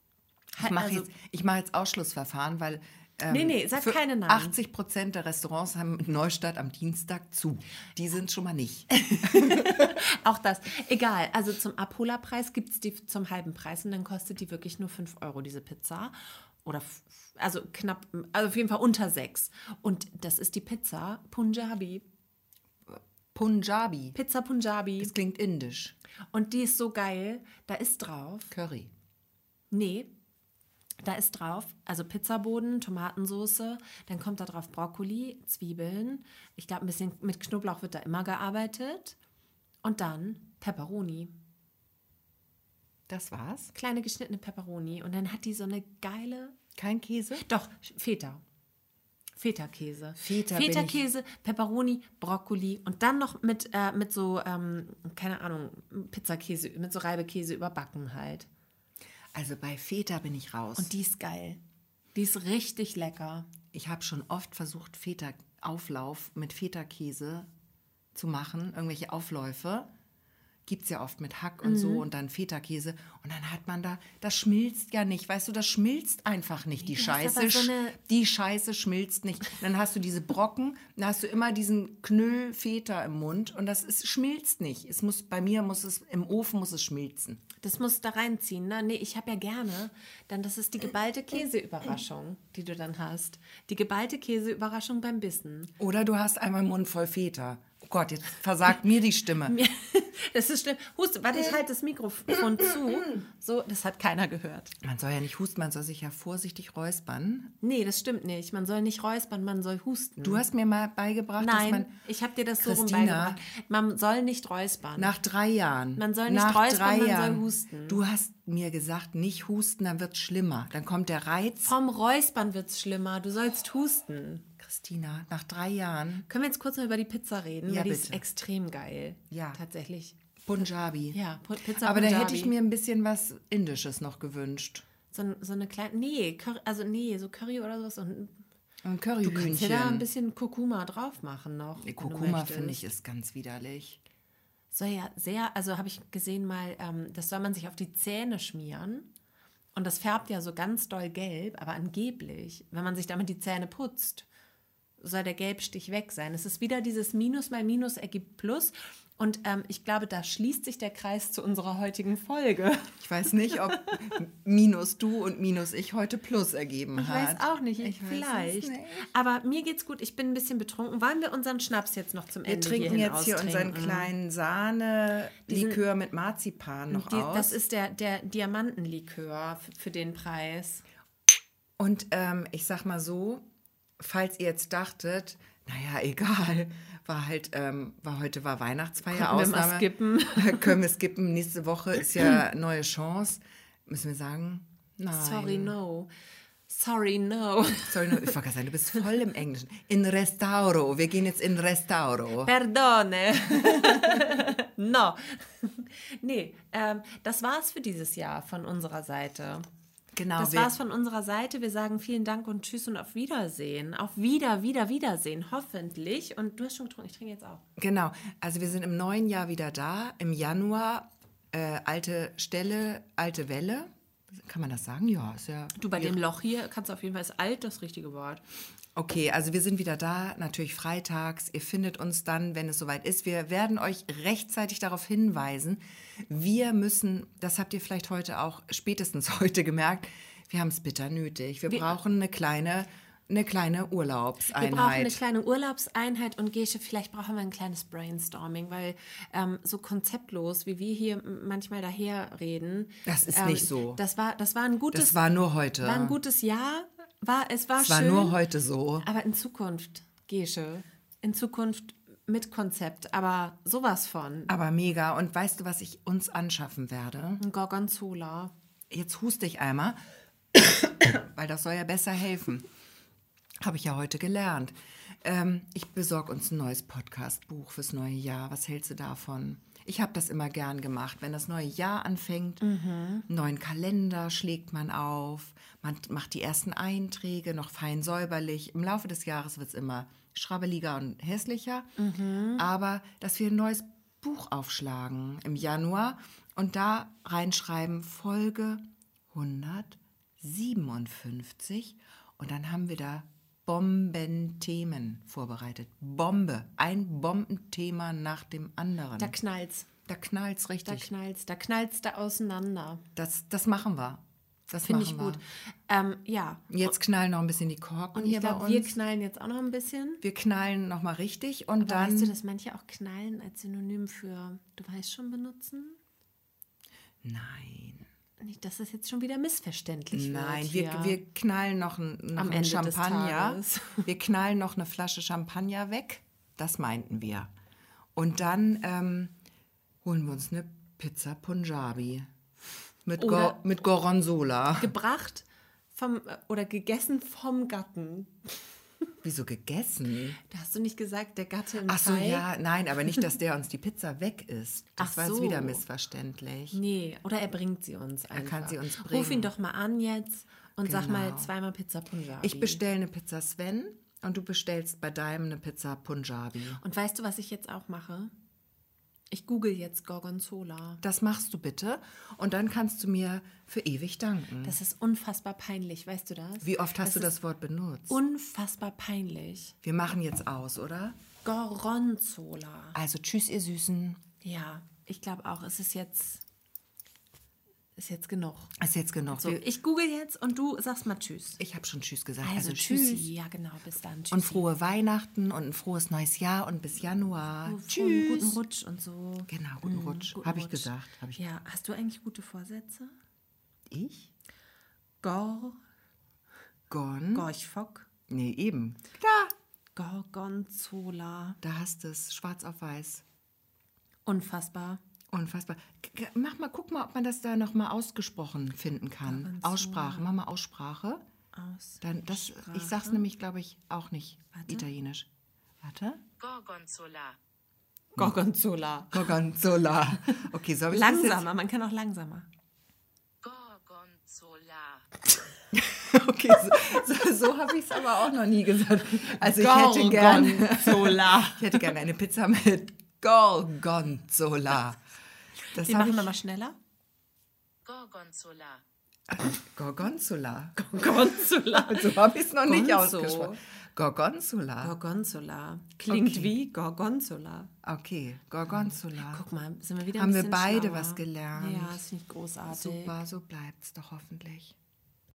Ich mache Also- jetzt, ich mach jetzt Ausschlussverfahren, weil ähm, Nee, nee, sag keine Namen. 80 Prozent der Restaurants haben Neustadt am Dienstag zu. Die sind schon mal nicht. Auch das. Egal. Also zum Abholerpreis gibt es die zum halben Preis und dann kostet die wirklich nur 5 Euro, diese Pizza. Oder also knapp, also auf jeden Fall unter 6. Und das ist die Pizza Punjabi. Punjabi. Pizza Punjabi. Das klingt indisch. Und die ist so geil. Da ist drauf. Curry. Nee. Da ist drauf, also Pizzaboden, Tomatensoße, dann kommt da drauf Brokkoli, Zwiebeln. Ich glaube, ein bisschen mit Knoblauch wird da immer gearbeitet. Und dann Pepperoni. Das war's? kleine geschnittene Peperoni und dann hat die so eine geile, Kein Käse? doch Feta. Feta-Käse. Feta bin ich- Feta-Käse, Peperoni, Brokkoli und dann noch mit, äh, mit so, ähm, keine Ahnung, Pizzakäse, mit so Reibekäse überbacken halt. Also bei Feta bin ich raus. Und die ist geil. Die ist richtig lecker. ich habe schon oft versucht, Feta-Auflauf mit Feta-Käse zu machen, irgendwelche Aufläufe. Gibt es ja oft mit Hack und so und dann Feta-Käse. Und dann hat man da, das schmilzt ja nicht, weißt du, das schmilzt einfach nicht. Die Du hast Scheiße, so eine- die Scheiße schmilzt nicht. Dann hast du diese Brocken, dann hast du immer diesen Knüll Feta im Mund und das ist, schmilzt nicht. Es muss, bei mir muss es, im Ofen muss es schmilzen. Das musst du da reinziehen, ne? Nee, ich habe ja gerne. Dann, das ist die geballte Käseüberraschung, die du dann hast. Die geballte Käseüberraschung beim Bissen. Oder du hast einmal einen Mund voll Feta. Oh Gott, jetzt versagt mir die Stimme. Das ist schlimm. Huste, warte, ich halte das Mikrofon zu. So, das hat keiner gehört. Man soll ja nicht husten, man soll sich ja vorsichtig räuspern. Nee, das stimmt nicht. Man soll nicht räuspern, man soll husten. Du hast mir mal beigebracht, dass Nein, man ich habe dir das so rum Christina, beigebracht. Man soll nicht räuspern. nach drei Jahren. Man soll nicht nach räuspern, drei man soll Jahren, husten. Du hast mir gesagt, nicht husten, dann wird es schlimmer. Dann kommt der Reiz. Vom Räuspern wird's schlimmer. Du sollst husten. Christina, nach drei Jahren Können wir jetzt kurz mal über die Pizza reden? Ja, weil die ist bitte. extrem geil. Ja. Tatsächlich. Punjabi. Ja, Pu- Pizza Aber da Punjabi. hätte ich mir ein bisschen was Indisches noch gewünscht. So, so eine kleine. Nee, Curry, also nee, so Curry oder sowas. Und Ein du kannst ja da ein Curryhühnchen. bisschen Kurkuma drauf machen noch. Nee, Kurkuma finde ich ist ganz widerlich. Soll ja sehr, also habe ich gesehen mal, ähm, das soll man sich auf die Zähne schmieren. Und das färbt ja so ganz doll gelb, aber angeblich, wenn man sich damit die Zähne putzt, soll der Gelbstich weg sein. Es ist wieder dieses Minus mal Minus ergibt Plus. Und ähm, ich glaube, da schließt sich der Kreis zu unserer heutigen Folge. Ich weiß nicht, ob minus du und minus ich heute plus ergeben Ich hat. weiß auch nicht, Ich vielleicht. nicht. Aber mir geht's gut, ich bin ein bisschen betrunken. Wollen wir unseren Schnaps jetzt noch zum Wir Ende trinken hierhin jetzt hier unseren kleinen Sahne-Likör mit Marzipan noch Die, aus. das ist der, der Diamantenlikör für, für den Preis. Und ähm, ich sag mal so, falls ihr jetzt dachtet, naja, egal, war halt, ähm, war heute war Weihnachtsfeier, Konnten wir mal skippen. Können wir skippen. Nächste Woche ist ja neue Chance. Müssen wir sagen, nein. Sorry, no. Sorry, no. Sorry, no. ich wollte sagen, du bist voll im Englischen. In Restauro. Wir gehen jetzt in Restauro. Perdone. no. Nee, ähm, das war's für dieses Jahr von unserer Seite. Genau, Das war's von unserer Seite. Wir sagen vielen Dank und Tschüss und auf Wiedersehen. Auf Wieder, Wieder, Wiedersehen. Hoffentlich. Und du hast schon getrunken, ich trinke jetzt auch. genau. Also wir sind im neuen Jahr wieder da. Im Januar äh, alte Stelle, alte Welle. Kann man das sagen? Ja, ist ja. Du, bei dem Loch hier kannst du auf jeden Fall, ist alt das richtige Wort. Okay, also wir sind wieder da, natürlich freitags. Ihr findet uns dann, wenn es soweit ist. Wir werden euch rechtzeitig darauf hinweisen. Wir müssen, das habt ihr vielleicht heute auch spätestens heute gemerkt, wir haben es bitter nötig. Wir, Wir- brauchen eine kleine, eine kleine Wir brauchen eine Urlaubseinheit. kleine Urlaubseinheit und Gesche, vielleicht brauchen wir ein kleines Brainstorming, weil ähm, so konzeptlos, wie wir hier manchmal daher reden. Das ist ähm, nicht so. Das war, das war ein gutes, Das war nur heute. war ein gutes Jahr. War, es war Es war schön. nur heute so. Aber in Zukunft, Gesche, in Zukunft mit Konzept, aber sowas von. Aber mega. Und weißt du, was ich uns anschaffen werde? Ein Gorgonzola. Jetzt huste ich einmal, weil das soll ja besser helfen. Habe ich ja heute gelernt. Ähm, ich besorge uns ein neues Podcast-Buch fürs neue Jahr. Was hältst du davon? Ich habe das immer gern gemacht. Wenn das neue Jahr anfängt, einen neuen Kalender schlägt man auf, man macht die ersten Einträge noch fein säuberlich. Im Laufe des Jahres wird es immer schrabbeliger und hässlicher. Aber dass wir ein neues Buch aufschlagen im Januar und da reinschreiben Folge 157 und dann haben wir da Bombenthemen vorbereitet. Bombe, ein Bombenthema nach dem anderen. Da knallt's. Da knallt's Da richtig. knallt's. Da knallt's da auseinander. Das, das machen wir. Das Finde ich gut. Ähm, ja. Wir. Jetzt knallen noch ein bisschen die Korken Und hier ich bei uns. wir knallen jetzt auch noch ein bisschen. wir knallen noch mal richtig und Aber dann weißt du, dass manche auch knallen als Synonym für du weißt schon benutzen? Nein. Nicht, dass das jetzt schon wieder missverständlich Nein, wird. wir, hier. wir knallen noch, ein, noch Am einen Ende des Champagner. Tages. Wir knallen noch eine Flasche Champagner weg. Das meinten wir. Und dann ähm, holen wir uns eine Pizza Punjabi mit, Go mit Gorgonzola. gebracht vom oder gegessen vom Gatten. Wieso gegessen? Da hast du nicht gesagt, der Gatte im Ach so, Teig? ja, nein, aber nicht, dass der uns die Pizza weg ist. Das Ach war jetzt so. wieder missverständlich. Nee, oder er bringt sie uns einfach. kann sie uns Ruf bringen. ihn doch mal an jetzt und sag mal Genau. zweimal Pizza Punjabi. Ich bestelle eine Pizza Sven und du bestellst bei deinem eine Pizza Punjabi. und weißt du, was ich jetzt auch mache? Ich google jetzt Gorgonzola. Das machst du bitte. Und dann kannst du mir für ewig danken. Das ist unfassbar peinlich, weißt du das? Wie oft hast das du das Wort benutzt? Unfassbar peinlich. Wir machen jetzt aus, oder? Gorgonzola. Also tschüss, ihr Süßen. Ja, ich glaube auch, es ist jetzt, ist jetzt genug. Ist jetzt genug. So, ich google jetzt und du sagst mal Tschüss. ich habe schon Tschüss gesagt. Also, Also, Tschüssi. tschüss. Ja, genau, bis dann. Tschüssi. Und frohe Weihnachten und ein frohes neues Jahr und bis Januar. Frohen Tschüss. Guten Rutsch und so. Genau, guten Mm, Rutsch. Habe ich gesagt. Hab ich Ja, hast du eigentlich gute Vorsätze? Ich? Gor, Gon? Gorchfock, Nee, eben. Klar. Gorgonzola. Da hast du es. Schwarz auf weiß. Unfassbar. Unfassbar. Mach mal, guck mal, ob man das da nochmal ausgesprochen finden kann. Aussprache. Mach mal Aussprache. Aus. Dann das, ich sag's nämlich, glaube ich, auch nicht. Warte. Italienisch. Warte. Gorgonzola. Gorgonzola. Gorgonzola. Okay, so habe ich das Langsamer, man kann auch langsamer. Gorgonzola. Okay, so, so, so habe ich es aber auch noch nie gesagt. Also ich hätte gern, Gorgonzola. ich hätte gerne eine Pizza mit Gorgonzola. Das Die machen ich. wir mal schneller. Gorgonzola. Gorgonzola. Gorgonzola. So habe ich es noch nicht Gonzo. ausgesprochen. Gorgonzola. Gorgonzola. Klingt Okay. wie Gorgonzola. Okay, Gorgonzola. Guck mal, sind wir wieder Haben ein wir beide schlauer. was gelernt. Ja, das finde ich großartig. Super, so bleibt's doch hoffentlich.